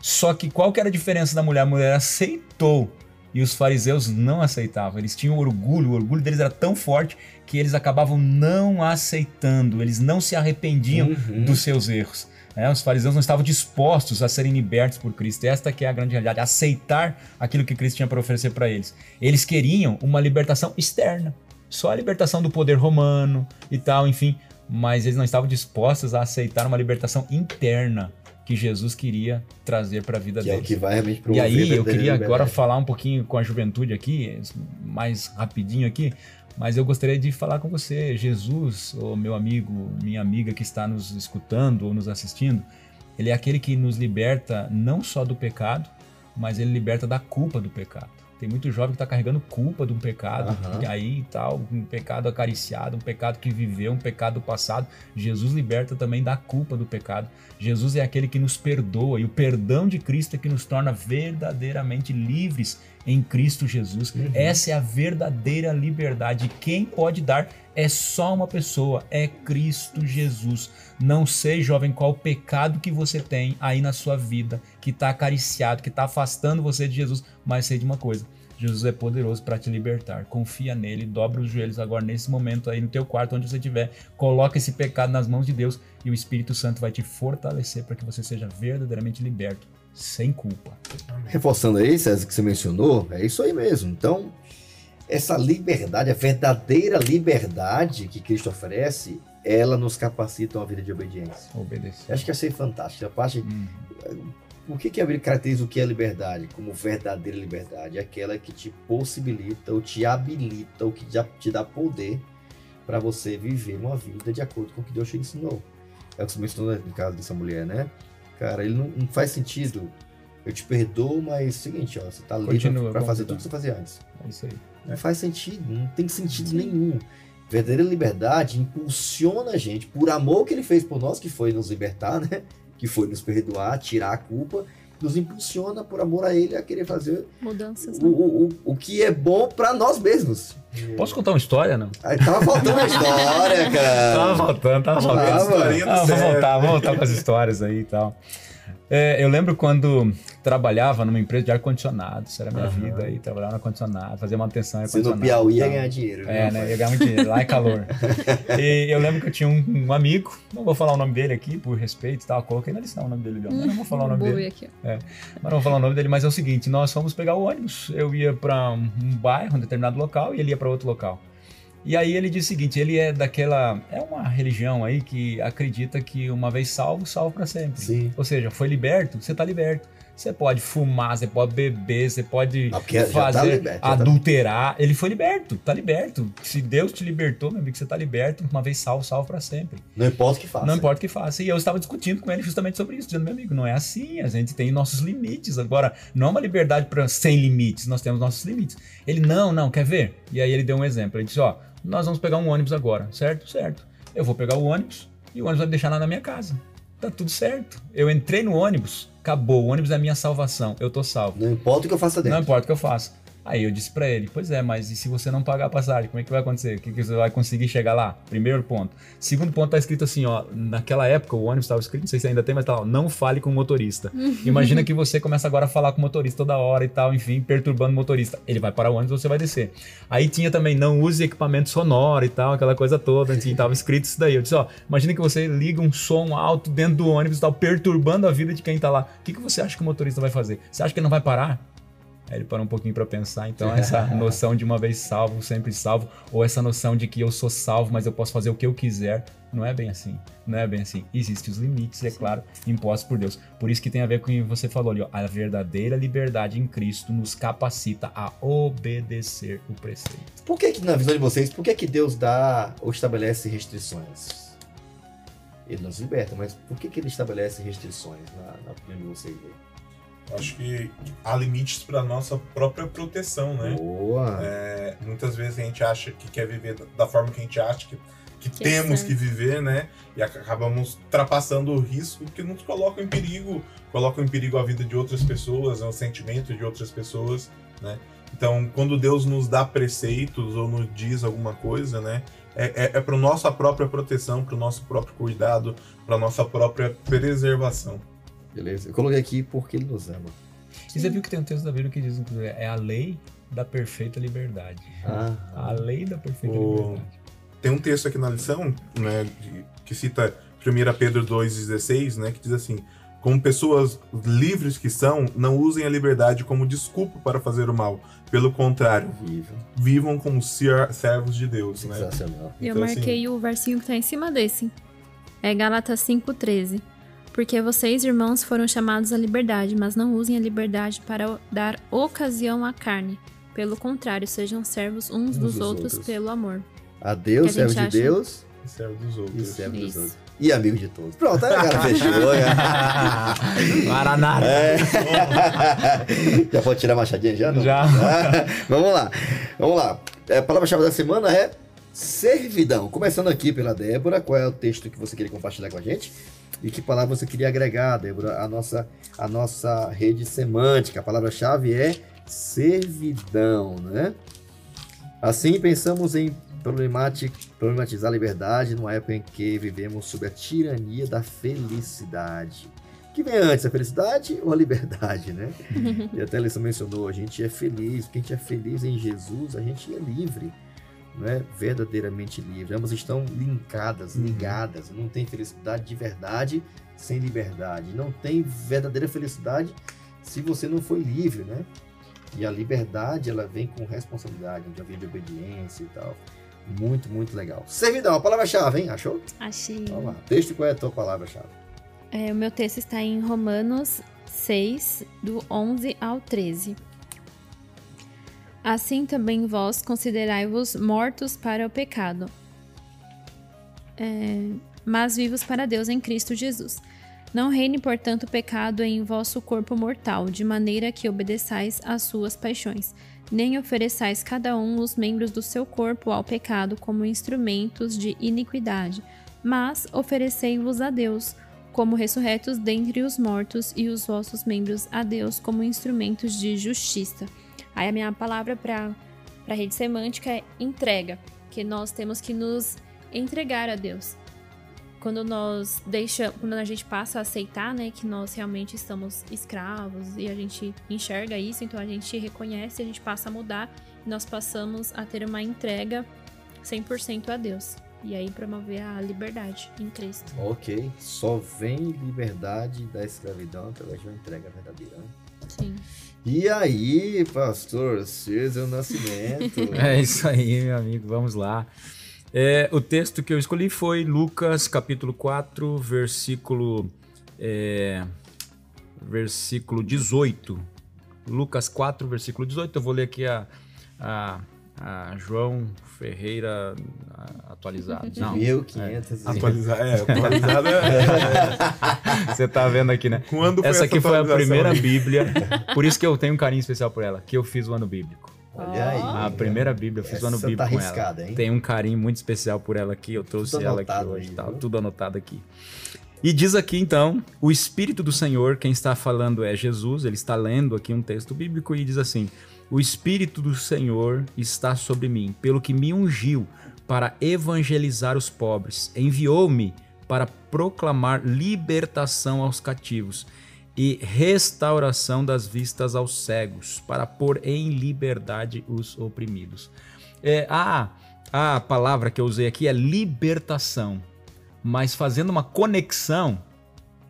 D: Só que qual que era a diferença da mulher? A mulher aceitou e os fariseus não aceitavam. Eles tinham orgulho, o orgulho deles era tão forte que eles acabavam não aceitando, eles não se arrependiam uhum. dos seus erros. É, os fariseus não estavam dispostos a serem libertos por Cristo. Esta que é a grande realidade, aceitar aquilo que Cristo tinha para oferecer para eles. Eles queriam uma libertação externa, só a libertação do poder romano e tal, enfim, mas eles não estavam dispostos a aceitar uma libertação interna que Jesus queria trazer para a vida
B: que
D: deles.
B: É o que vai realmente
D: E aí eu queria agora falar um pouquinho com a juventude aqui, mais rapidinho aqui, mas eu gostaria de falar com você, Jesus, o meu amigo, minha amiga que está nos escutando ou nos assistindo, ele é aquele que nos liberta não só do pecado, mas ele liberta da culpa do pecado. Tem muito jovem que está carregando culpa de um pecado, uhum. e aí tal, um pecado acariciado, um pecado que viveu, um pecado passado. Jesus liberta também da culpa do pecado. Jesus é aquele que nos perdoa, e o perdão de Cristo é que nos torna verdadeiramente livres em Cristo Jesus. Uhum. Essa é a verdadeira liberdade. Quem pode dar é só uma pessoa, é Cristo Jesus. Não sei, jovem, qual o pecado que você tem aí na sua vida, que está acariciado, que está afastando você de Jesus, mas sei de uma coisa. Jesus é poderoso para te libertar. Confia nele, dobra os joelhos agora nesse momento aí no teu quarto, onde você estiver. Coloca esse pecado nas mãos de Deus e o Espírito Santo vai te fortalecer para que você seja verdadeiramente liberto sem culpa.
B: Reforçando aí, César, que você mencionou, é isso aí mesmo. Então, essa liberdade, a verdadeira liberdade que Cristo oferece, ela nos capacita a uma vida de obediência.
D: Obedecer.
B: Acho que achei fantástico. A parte. Hum. O que, que a Bíblia caracteriza o que é liberdade? Como verdadeira liberdade? É aquela que te possibilita ou te habilita ou que te dá poder para você viver uma vida de acordo com o que Deus te ensinou. é o que você mencionou no caso dessa mulher, né? Cara, ele não, não faz sentido. Eu te perdoo, mas é o seguinte, ó, você tá livre pra fazer tudo que você fazia antes.
D: É isso aí.
B: Não faz sentido, não tem sentido nenhum. Verdadeira liberdade impulsiona a gente, por amor que ele fez por nós, que foi nos libertar, né? Que foi nos perdoar, tirar a culpa, nos impulsiona por amor a ele a querer fazer
C: mudanças.
B: O, o, o, o que é bom para nós mesmos.
D: Posso contar uma história, não?
B: Aí, tava faltando uma história, cara.
D: tava faltando, tava faltando. Ah, vamos voltar, vamos voltar com as histórias aí e tal. É, eu lembro quando trabalhava numa empresa de ar-condicionado, isso era a minha uhum. vida aí, trabalhava no ar-condicionado, fazia manutenção ar-condicionado.
B: no Piauí ia ganhar dinheiro.
D: É, né? Ia ganhar muito dinheiro, lá é calor. e eu lembro que eu tinha um, um, amigo, não vou falar o nome dele aqui, por respeito e tal, coloquei na lição o nome dele, mas não vou falar o nome dele. Aqui. É, mas não vou falar o nome dele, mas é o seguinte, nós fomos pegar o ônibus, eu ia para um, um bairro, um determinado local, e ele ia para outro local. E aí ele diz o seguinte, ele é daquela, é uma religião aí que acredita que uma vez salvo, salvo para sempre.
B: Sim.
D: Ou seja, foi liberto, você tá liberto. Você pode fumar, você pode beber, você pode ah, fazer, tá liberto, tá adulterar. Tá... Ele foi liberto, tá liberto. Se Deus te libertou, meu amigo, você tá liberto, uma vez salvo, salvo para sempre.
B: Não importa o que faça.
D: Não importa o que faça. E eu estava discutindo com ele justamente sobre isso, dizendo, meu amigo, não é assim, a gente tem nossos limites. Agora, não é uma liberdade para sem limites, nós temos nossos limites. Ele, não, não, quer ver? E aí ele deu um exemplo. Ele disse, ó, nós vamos pegar um ônibus agora, certo? Certo. Eu vou pegar o ônibus e o ônibus vai me deixar lá na minha casa. Tá tudo certo. Eu entrei no ônibus, acabou. O ônibus é a minha salvação. Eu tô salvo.
B: Não importa o que eu faça dentro.
D: Não importa o que eu faça. Aí eu disse para ele: Pois é, mas e se você não pagar a passagem, como é que vai acontecer? O que, que você vai conseguir chegar lá? Primeiro ponto. Segundo ponto, tá escrito assim: ó, naquela época o ônibus estava escrito, não sei se ainda tem, mas tá lá: não fale com o motorista. Imagina que você começa agora a falar com o motorista toda hora e tal, enfim, perturbando o motorista. Ele vai parar o ônibus você vai descer. Aí tinha também: não use equipamento sonoro e tal, aquela coisa toda. Assim, tava escrito isso daí. Eu disse: ó, imagina que você liga um som alto dentro do ônibus e tal, perturbando a vida de quem tá lá. O que, que você acha que o motorista vai fazer? Você acha que ele não vai parar? Aí ele parou um pouquinho para pensar. Então, essa noção de uma vez salvo, sempre salvo, ou essa noção de que eu sou salvo, mas eu posso fazer o que eu quiser, não é bem assim. Não é bem assim. Existem os limites, é claro, impostos por Deus. Por isso que tem a ver com o que você falou ali, ó. A verdadeira liberdade em Cristo nos capacita a obedecer o preceito.
B: Por que, que na visão de vocês, por que, que Deus dá ou estabelece restrições? Ele nos liberta, mas por que, que ele estabelece restrições na, na opinião de vocês aí?
A: Acho que há limites para nossa própria proteção, né?
B: Boa.
A: É, muitas vezes a gente acha que quer viver da forma que a gente acha que, que, que temos é que viver, né? E acabamos ultrapassando o risco que nos coloca em perigo, coloca em perigo a vida de outras pessoas, né? o sentimento de outras pessoas, né? Então, quando Deus nos dá preceitos ou nos diz alguma coisa, né? É, é, é para nossa própria proteção, para o nosso próprio cuidado, para nossa própria preservação.
B: Beleza? Eu coloquei aqui porque ele nos ama.
D: E você viu que tem um texto da Bíblia que diz, inclusive, é a lei da perfeita liberdade. Ah, a lei da perfeita o... liberdade.
A: Tem um texto aqui na lição, né, que cita 1 Pedro 2,16, né, que diz assim: Como pessoas livres que são, não usem a liberdade como desculpa para fazer o mal. Pelo contrário, vivam, vivam como servos de Deus. Né?
C: Sensacional. Né? Então, eu marquei assim, o versinho que está em cima desse. É Galatas 5,13. Porque vocês, irmãos, foram chamados à liberdade, mas não usem a liberdade para dar ocasião à carne. Pelo contrário, sejam servos uns, uns dos, dos outros, outros, pelo amor.
B: A Deus, servo de Deus.
A: E servo dos outros.
B: E servo dos outros. E amigo de todos. Pronto, aí cara fechou.
D: Maranata. É.
B: já pode tirar a machadinha já? Não?
D: Já.
B: vamos lá. Vamos lá. É, a palavra-chave da semana é servidão. Começando aqui pela Débora, qual é o texto que você queria compartilhar com a gente? E que palavra você queria agregar, Débora, a nossa, a nossa rede semântica? A palavra-chave é servidão, né? Assim, pensamos em problematizar a liberdade numa época em que vivemos sob a tirania da felicidade. O que vem antes, a felicidade ou a liberdade, né? e até a lição mencionou, a gente é feliz, porque a gente é feliz em Jesus, a gente é livre não é verdadeiramente livre. Ambas estão linkadas, uhum. ligadas. Não tem felicidade de verdade sem liberdade. Não tem verdadeira felicidade se você não foi livre, né? E a liberdade, ela vem com responsabilidade, já vem de obediência e tal. Muito, muito legal. Servidão, a palavra-chave, hein? Achou?
C: Achei.
B: Vamos lá. Texto qual é a tua palavra-chave?
C: É, o meu texto está em Romanos 6, do 11 ao 13. Assim também vós considerai-vos mortos para o pecado. É, mas vivos para Deus em Cristo Jesus. Não reine, portanto, o pecado em vosso corpo mortal, de maneira que obedeçais às suas paixões, nem ofereçais cada um os membros do seu corpo ao pecado como instrumentos de iniquidade, mas oferecei-vos a Deus como ressurretos dentre os mortos e os vossos membros a Deus como instrumentos de justiça. Aí a minha palavra para a rede semântica é entrega, que nós temos que nos entregar a Deus quando nós deixa, quando a gente passa a aceitar, né, que nós realmente estamos escravos e a gente enxerga isso, então a gente reconhece, a gente passa a mudar e nós passamos a ter uma entrega 100% a Deus. E aí promover a liberdade em Cristo.
B: Ok, só vem liberdade da escravidão através de uma entrega verdadeira. Né?
C: Sim.
B: E aí, pastor César Nascimento?
D: é isso aí, meu amigo, vamos lá. É, o texto que eu escolhi foi Lucas capítulo 4, versículo, é, versículo 18. Lucas 4, versículo 18. Eu vou ler aqui a, a, a João Ferreira atualizado.
B: Não, 1500.
A: É, atualizado, é, atualizado é,
D: Você tá vendo aqui, né?
A: Quando
D: essa aqui foi a primeira Bíblia, por isso que eu tenho um carinho especial por ela, que eu fiz o ano bíblico.
B: Olha aí.
D: A primeira Bíblia, eu fiz o ano bíblico tá com ela. Hein? Tem um carinho muito especial por ela aqui, eu trouxe ela aqui hoje, aí, tá, tudo anotado aqui. E diz aqui então, o Espírito do Senhor, quem está falando é Jesus, ele está lendo aqui um texto bíblico e diz assim: O Espírito do Senhor está sobre mim, pelo que me ungiu para evangelizar os pobres, enviou-me para proclamar libertação aos cativos e restauração das vistas aos cegos, para pôr em liberdade os oprimidos. É, a, a palavra que eu usei aqui é libertação, mas fazendo uma conexão,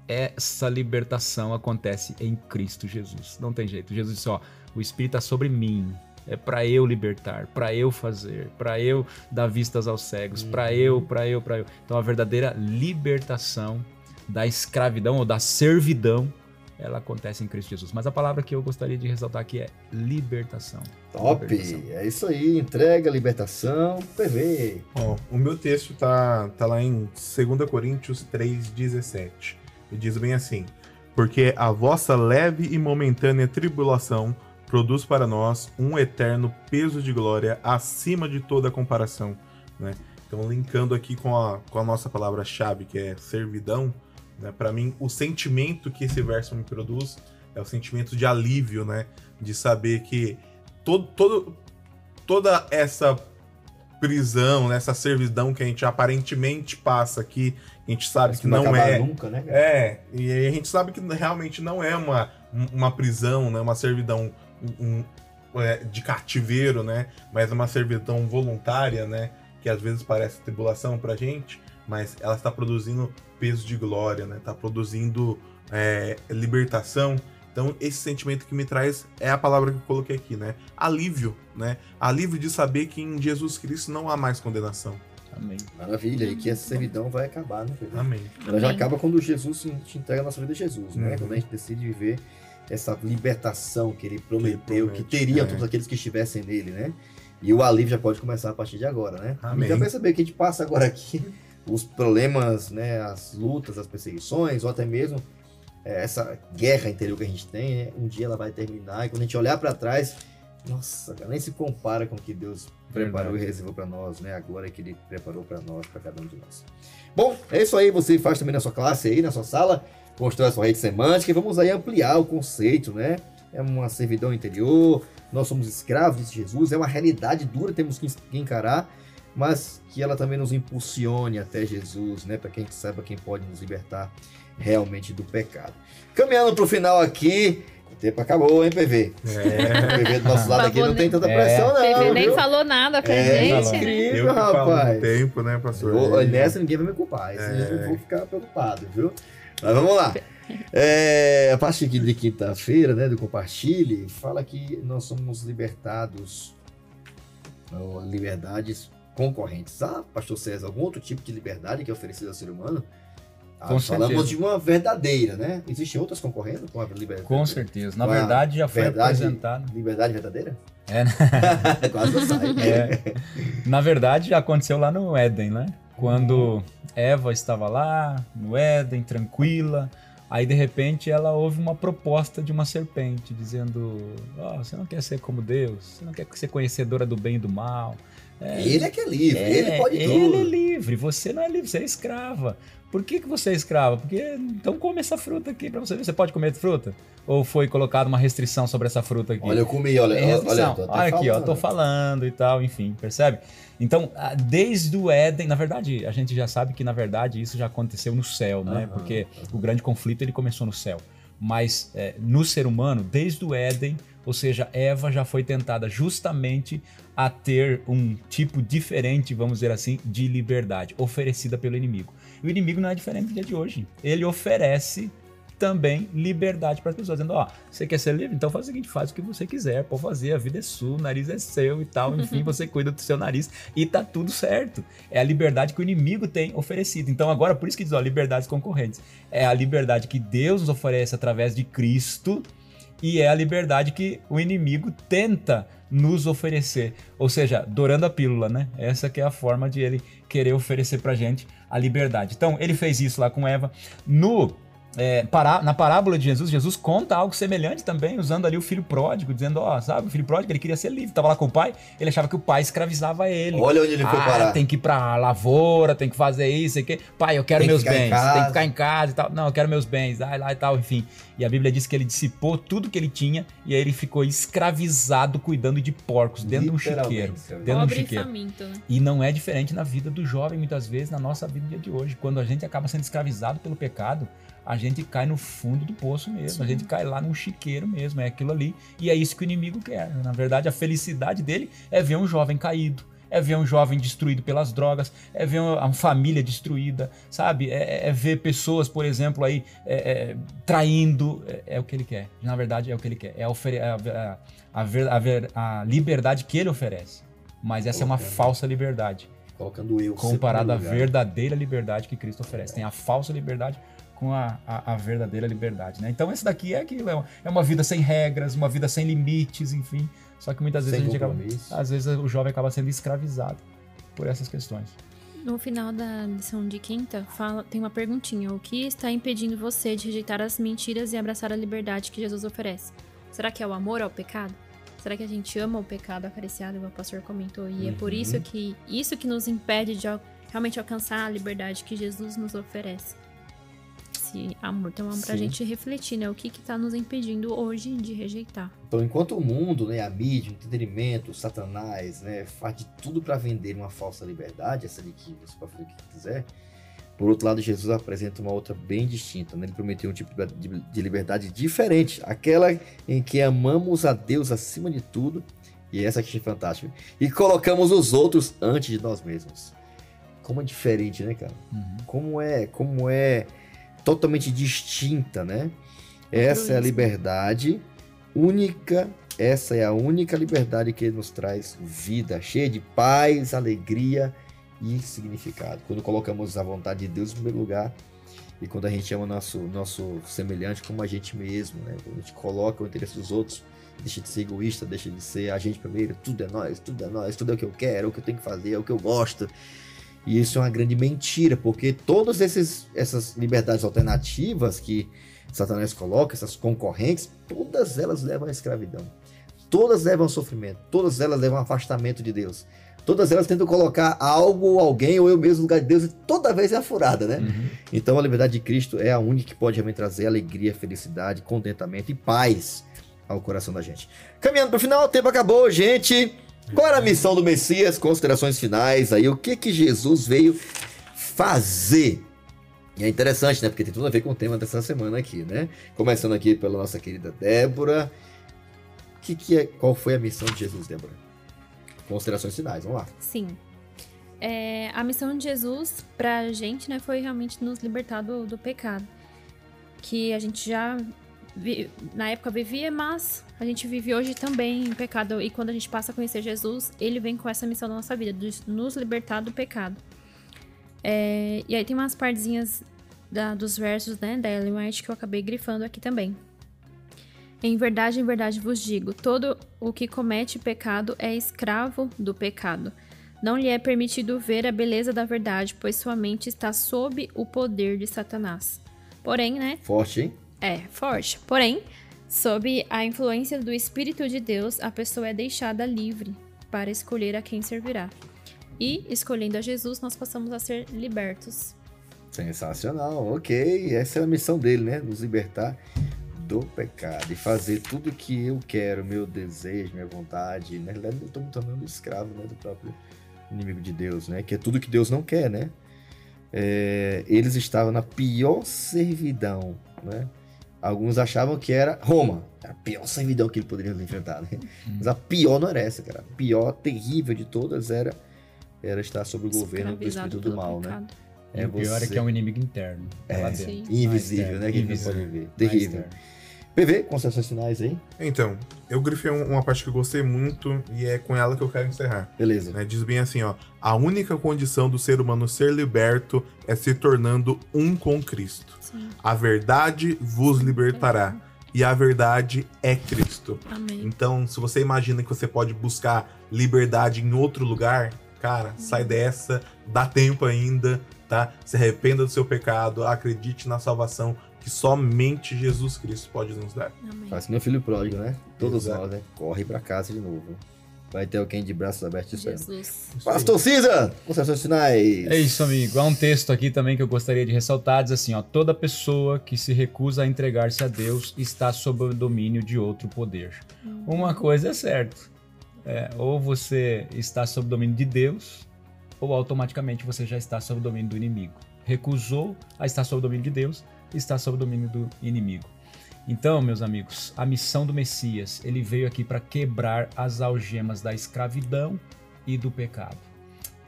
D: essa libertação acontece em Cristo Jesus. Não tem jeito. Jesus disse: Ó, o Espírito está sobre mim. É para eu libertar, para eu fazer, para eu dar vistas aos cegos, uhum. para eu, para eu, para eu. Então a verdadeira libertação da escravidão ou da servidão ela acontece em Cristo Jesus. Mas a palavra que eu gostaria de ressaltar aqui é libertação.
B: Top! Libertação. É isso aí, entrega, libertação, PV.
A: Ó, o meu texto tá, tá lá em 2 Coríntios 3,17. E diz bem assim: Porque a vossa leve e momentânea tribulação produz para nós um eterno peso de glória acima de toda comparação. Né? Então, linkando aqui com a, com a nossa palavra-chave, que é servidão, né? Para mim, o sentimento que esse verso me produz é o sentimento de alívio, né? De saber que todo, todo, toda essa prisão, né? essa servidão que a gente aparentemente passa aqui, a gente sabe que, que não, é.
B: Nunca, né?
A: É, e a gente sabe que realmente não é uma, uma prisão, né? Uma servidão um, um, é, de cativeiro, né? Mas é uma servidão voluntária, né? Que às vezes parece tribulação pra gente, mas ela está produzindo peso de glória, né? Tá produzindo é, libertação. Então, esse sentimento que me traz é a palavra que eu coloquei aqui, né? Alívio, né? Alívio de saber que em Jesus Cristo não há mais condenação.
B: Amém. Maravilha, e que essa servidão vai acabar, né?
A: Amém.
B: Ela já acaba quando Jesus te entrega a nossa vida a Jesus, né? Uhum. Quando a gente decide viver essa libertação que ele prometeu, que, promete, que teriam é. todos aqueles que estivessem nele, né? E o alívio já pode começar a partir de agora, né? Amém. E já perceber que a gente passa agora aqui os problemas, né, as lutas, as perseguições, ou até mesmo é, essa guerra interior que a gente tem, né, um dia ela vai terminar, e quando a gente olhar para trás, nossa, cara, nem se compara com o que Deus preparou Verdade. e reservou para nós, né? Agora que Ele preparou para nós, para cada um de nós. Bom, é isso aí. Você faz também na sua classe aí, na sua sala, constrói a sua rede semântica e vamos aí ampliar o conceito, né? É uma servidão interior, nós somos escravos de Jesus, é uma realidade dura, temos que encarar mas que ela também nos impulsione até Jesus, né? Para quem saiba quem pode nos libertar realmente do pecado. Caminhando para o final aqui, o tempo acabou, hein, PV? É. O PV do nosso lado aqui não tem tanta pressão, é. não.
C: PV nem falou nada pra é, gente.
B: É incrível, eu rapaz.
A: tempo, né, pastor?
B: Vou, nessa ninguém vai me culpar. É. eu vou ficar preocupado, viu? Mas vamos lá. É, a parte aqui de quinta-feira, né, do Compartilhe, fala que nós somos libertados, liberdades concorrentes. Ah, pastor César, algum outro tipo de liberdade que é oferecido ao ser humano? Ah, falamos certeza. de uma verdadeira, né? Existem outras concorrendo com a liberdade?
D: Com certeza. Na verdade, já foi verdade, apresentado.
B: Liberdade verdadeira?
D: É, né?
B: Quase não sai.
D: É. Na verdade, já aconteceu lá no Éden, né? Quando Eva estava lá no Éden, tranquila, aí de repente ela ouve uma proposta de uma serpente dizendo: oh, você não quer ser como Deus, você não quer ser conhecedora do bem e do mal.
B: É, ele é que é livre, é, ele pode
D: tudo. Ele é livre, você não é livre, você é escrava. Por que, que você é escrava? Porque então come essa fruta aqui para você ver. Você pode comer fruta? Ou foi colocada uma restrição sobre essa fruta aqui?
B: Olha, eu comi, olha, olha,
D: olha, olha aqui, ó, tô falando e tal, enfim, percebe? Então, desde o Éden, na verdade, a gente já sabe que na verdade isso já aconteceu no céu, né? Uhum. Porque o grande conflito ele começou no céu. Mas é, no ser humano, desde o Éden, ou seja, Eva já foi tentada justamente a ter um tipo diferente, vamos dizer assim, de liberdade oferecida pelo inimigo. E o inimigo não é diferente do dia de hoje. Ele oferece também liberdade para as pessoas, dizendo: Ó, oh, você quer ser livre? Então faz o seguinte: faz o que você quiser, pode fazer, a vida é sua, o nariz é seu e tal, enfim, você cuida do seu nariz e tá tudo certo. É a liberdade que o inimigo tem oferecido. Então, agora, por isso que diz: ó, liberdades concorrentes. É a liberdade que Deus nos oferece através de Cristo e é a liberdade que o inimigo tenta nos oferecer, ou seja, dourando a pílula, né? Essa que é a forma de ele querer oferecer pra gente a liberdade. Então, ele fez isso lá com Eva. No é, para, na parábola de Jesus, Jesus conta algo semelhante também, usando ali o filho pródigo, dizendo, ó, sabe, o filho pródigo, ele queria ser livre, tava lá com o pai, ele achava que o pai escravizava ele.
B: Olha onde ele foi ah, parar.
D: tem que ir pra lavoura, tem que fazer isso, e que, pai, eu quero tem meus bens, tem que ficar em casa e tal. Não, eu quero meus bens, vai lá e tal, enfim. E a Bíblia diz que ele dissipou tudo que ele tinha e aí ele ficou escravizado cuidando de porcos dentro de um chiqueiro. Dentro de um chiqueiro. Faminto, né? E não é diferente na vida do jovem, muitas vezes, na nossa vida dia de hoje. Quando a gente acaba sendo escravizado pelo pecado, a gente cai no fundo do poço mesmo, Sim. a gente cai lá num chiqueiro mesmo, é aquilo ali, e é isso que o inimigo quer. Na verdade, a felicidade dele é ver um jovem caído, é ver um jovem destruído pelas drogas, é ver uma, uma família destruída, sabe? É, é, ver pessoas, por exemplo, aí é, é, traindo, é, é, o que ele quer. Na verdade, é o que ele quer. É a, a, a, a liberdade que ele oferece. Mas essa é uma falsa liberdade.
B: Colocando eu.
D: Comparado à verdadeira liberdade que Cristo oferece. Tem a falsa liberdade com a, a, a, verdadeira liberdade, né? Então esse daqui é aquilo, é uma, é uma vida sem regras, uma vida sem limites, enfim. Só que muitas vezes sem a gente acaba, às vezes o jovem acaba sendo escravizado por essas questões.
C: No final da lição de quinta, fala, tem uma perguntinha: o que está impedindo você de rejeitar as mentiras e abraçar a liberdade que Jesus oferece? Será que é o amor ao pecado? Será que a gente ama o pecado acariciado, como o pastor comentou? E uhum. é por isso uhum. que isso que nos impede de realmente alcançar a liberdade que Jesus nos oferece esse amor. Então é pra gente refletir, né? O que que tá nos impedindo hoje de rejeitar.
B: Então, enquanto o mundo, né, a mídia, o entretenimento, o satanás, né, faz de tudo para vender uma falsa liberdade, essa de que você pode fazer o que quiser, por outro lado, Jesus apresenta uma outra bem distinta. Né? Ele prometeu um tipo de liberdade diferente, aquela em que amamos a Deus acima de tudo, e essa aqui é fantástica, e colocamos os outros antes de nós mesmos. Como é diferente, né, cara? Uhum. Como é, como é totalmente distinta, né? Essa é a liberdade única, essa é a única liberdade que nos traz vida, cheia de paz, alegria e significado. Quando colocamos a vontade de Deus em primeiro lugar e quando a gente ama nosso nosso semelhante como a gente mesmo, né? Quando a gente coloca o interesse dos outros, deixa de ser egoísta, deixa de ser a gente primeiro, tudo é nós, tudo é nós, tudo é o que eu quero, é o que eu tenho que fazer, é o que eu gosto. E isso é uma grande mentira, porque todas essas liberdades alternativas que Satanás coloca, essas concorrentes, todas elas levam à escravidão. Todas levam ao sofrimento, todas elas levam ao afastamento de Deus. Todas elas tentam colocar algo ou alguém ou eu mesmo no lugar de Deus e toda vez é a furada, né? Uhum. Então a liberdade de Cristo é a única que pode realmente trazer alegria, felicidade, contentamento e paz ao coração da gente. Caminhando para o final, o tempo acabou, gente. Qual era a missão do Messias? Considerações finais aí. O que que Jesus veio fazer? E é interessante, né? Porque tem tudo a ver com o tema dessa semana aqui, né? Começando aqui pela nossa querida Débora. Que que é, qual foi a missão de Jesus, Débora? Considerações finais, vamos lá.
C: Sim. É, a missão de Jesus pra gente, né, foi realmente nos libertar do, do pecado. Que a gente já na época vivia, mas a gente vive hoje também em pecado. E quando a gente passa a conhecer Jesus, ele vem com essa missão na nossa vida, de nos libertar do pecado. É, e aí tem umas partezinhas da, dos versos né, da Ellen White que eu acabei grifando aqui também. Em verdade, em verdade vos digo: todo o que comete pecado é escravo do pecado. Não lhe é permitido ver a beleza da verdade, pois sua mente está sob o poder de Satanás. Porém, né?
B: Forte, hein?
C: É, forte. Porém, sob a influência do Espírito de Deus, a pessoa é deixada livre para escolher a quem servirá. E, escolhendo a Jesus, nós passamos a ser libertos.
B: Sensacional, ok. Essa é a missão dele, né? Nos libertar do pecado e fazer tudo que eu quero, meu desejo, minha vontade. Na realidade, eu estou me tornando escravo né, do próprio inimigo de Deus, né? Que é tudo que Deus não quer, né? É, eles estavam na pior servidão, né? Alguns achavam que era Roma, a pior servidão que ele poderia enfrentar, né? Hum. Mas a pior não era essa, cara. A pior, terrível de todas era, era estar sob o governo do espírito do mal, né? pecado. né?
D: É, o pior você... é que é um inimigo interno.
B: É, invisível, né? Que invisível. não pode ver. Terrível. PV, considerações finais aí?
A: Então, eu grifei uma parte que eu gostei muito e é com ela que eu quero encerrar.
B: Beleza.
A: Né? Diz bem assim, ó. A única condição do ser humano ser liberto é se tornando um com Cristo. Sim. A verdade vos libertará. E a verdade é Cristo.
C: Amém.
A: Então, se você imagina que você pode buscar liberdade em outro lugar, cara, sai dessa, dá tempo ainda, tá? Se arrependa do seu pecado, acredite na salvação, que somente Jesus Cristo pode nos dar.
B: Faz meu filho pródigo, né? Todos Exato. nós, né? Corre para casa de novo. Vai ter alguém de braços abertos esperando. Pastor Cisa, considerações finais.
D: É isso, amigo. Há um texto aqui também que eu gostaria de ressaltar. Diz assim, ó. Toda pessoa que se recusa a entregar-se a Deus está sob o domínio de outro poder. Hum. Uma coisa é certa. É, ou você está sob o domínio de Deus, ou automaticamente você já está sob o domínio do inimigo. Recusou a estar sob o domínio de Deus, está sob o domínio do inimigo. Então, meus amigos, a missão do Messias, ele veio aqui para quebrar as algemas da escravidão e do pecado.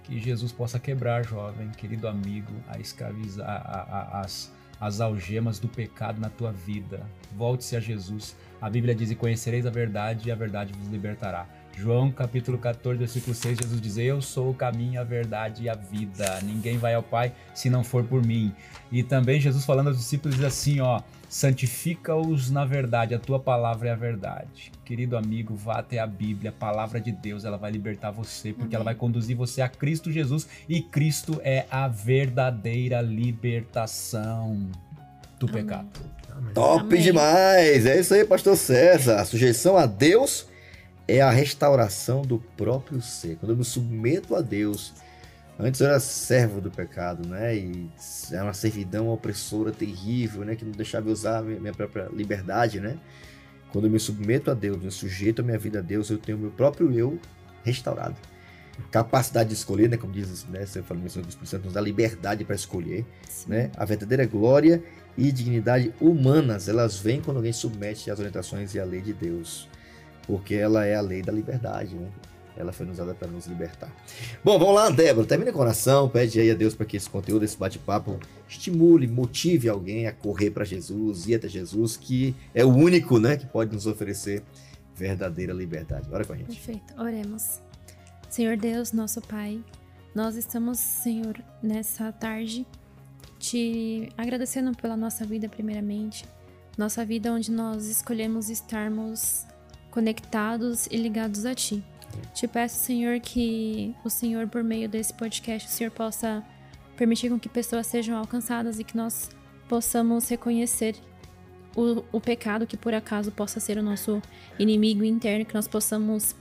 D: Que Jesus possa quebrar, jovem, querido amigo, a a, a, as, as algemas do pecado na tua vida. Volte-se a Jesus. A Bíblia diz: e conhecereis a verdade, e a verdade vos libertará. João capítulo 14, versículo 6, Jesus diz: Eu sou o caminho, a verdade e a vida. Ninguém vai ao Pai se não for por mim. E também Jesus falando aos discípulos diz assim, ó: Santifica-os na verdade, a tua palavra é a verdade. Querido amigo, vá até a Bíblia, a palavra de Deus, ela vai libertar você, porque Amém. ela vai conduzir você a Cristo Jesus e Cristo é a verdadeira libertação do Amém. pecado.
B: Amém. Top demais! É isso aí, pastor César. A sujeição a Deus é a restauração do próprio ser. Quando eu me submeto a Deus, antes eu era servo do pecado, né? E era uma servidão opressora terrível, né? Que não deixava eu usar minha própria liberdade, né? Quando eu me submeto a Deus, me sujeito a minha vida a Deus, eu tenho o meu próprio eu restaurado. Capacidade de escolher, né? Como diz, né? Você isso do Espírito Santo, nos dá liberdade para escolher, Sim. né? A verdadeira glória e dignidade humanas, elas vêm quando alguém submete às orientações e à lei de Deus porque ela é a lei da liberdade, né? Ela foi usada para nos libertar. Bom, vamos lá, Débora. Termina com oração. Pede aí a Deus para que esse conteúdo, esse bate-papo, estimule, motive alguém a correr para Jesus, ir até Jesus, que é o único, né, que pode nos oferecer verdadeira liberdade. Ora com a gente.
C: Perfeito. Oremos. Senhor Deus, nosso Pai, nós estamos, Senhor, nessa tarde, te agradecendo pela nossa vida, primeiramente. Nossa vida onde nós escolhemos estarmos conectados e ligados a Ti. Te peço, Senhor, que o Senhor, por meio desse podcast, o Senhor possa permitir com que pessoas sejam alcançadas e que nós possamos reconhecer o, o pecado que por acaso possa ser o nosso inimigo interno, que nós possamos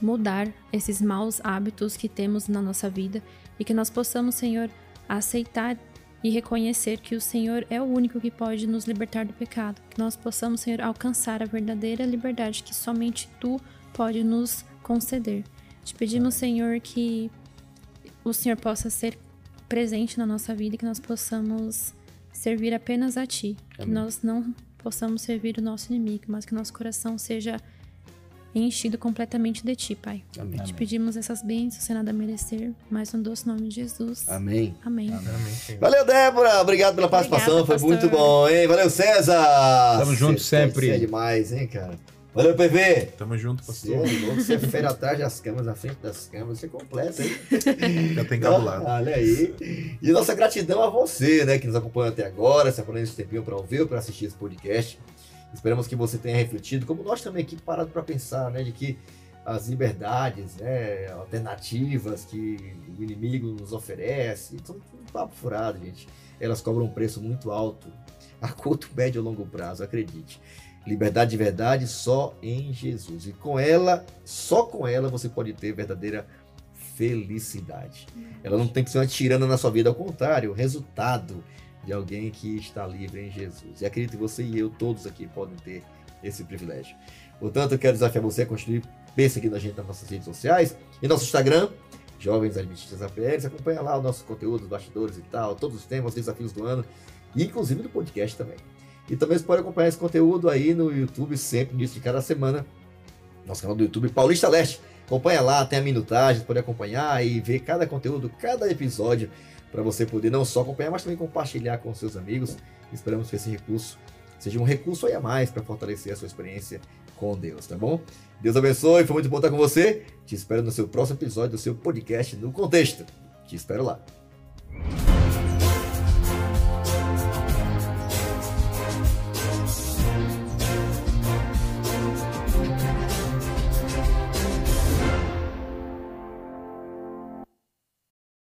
C: mudar esses maus hábitos que temos na nossa vida e que nós possamos, Senhor, aceitar e reconhecer que o Senhor é o único que pode nos libertar do pecado, que nós possamos, Senhor, alcançar a verdadeira liberdade que somente Tu pode nos conceder. Te pedimos, Senhor, que o Senhor possa ser presente na nossa vida e que nós possamos servir apenas a Ti, Amém. que nós não possamos servir o nosso inimigo, mas que nosso coração seja enchido completamente de ti, Pai.
B: Amém.
C: Te pedimos essas bênçãos sem nada merecer, mas no doce nome de Jesus.
B: Amém.
C: Amém.
B: Amém. Valeu, Débora. Obrigado pela participação. Obrigada, Foi muito bom, hein? Valeu, César.
D: Tamo junto sempre.
B: É demais, hein, cara? Valeu, PV.
A: Tamo junto, pastor.
B: Você, você feira atrás das câmeras, na frente das câmeras, você completa, hein?
A: Já tem cabulado.
B: Olha aí. E nossa gratidão a você, né, que nos acompanha até agora, se aprendeu esse tempinho para ouvir ou para assistir esse podcast. Esperamos que você tenha refletido, como nós também aqui, parado para pensar, né? De que as liberdades, né, alternativas que o inimigo nos oferece. São um papo furado, gente. Elas cobram um preço muito alto a curto, médio e longo prazo, acredite. Liberdade de verdade só em Jesus. E com ela, só com ela você pode ter verdadeira felicidade. Ela não tem que ser uma tirana na sua vida, ao contrário, o resultado de alguém que está livre em Jesus. E acredito que você e eu, todos aqui, podem ter esse privilégio. Portanto, eu quero desafiar você a continuar perseguindo a gente nas nossas redes sociais e nosso Instagram, Jovens Adventistas APLs. Acompanha lá o nosso conteúdo, os bastidores e tal, todos os temas, os desafios do ano e inclusive do podcast também. E também você pode acompanhar esse conteúdo aí no YouTube, sempre, início de cada semana. Nosso canal do YouTube, Paulista Leste. Acompanha lá, tem a minutagem, pode acompanhar e ver cada conteúdo, cada episódio, para você poder não só acompanhar, mas também compartilhar com seus amigos. Esperamos que esse recurso seja um recurso aí a mais para fortalecer a sua experiência com Deus, tá bom? Deus abençoe, foi muito bom estar com você. Te espero no seu próximo episódio do seu podcast No Contexto. Te espero lá.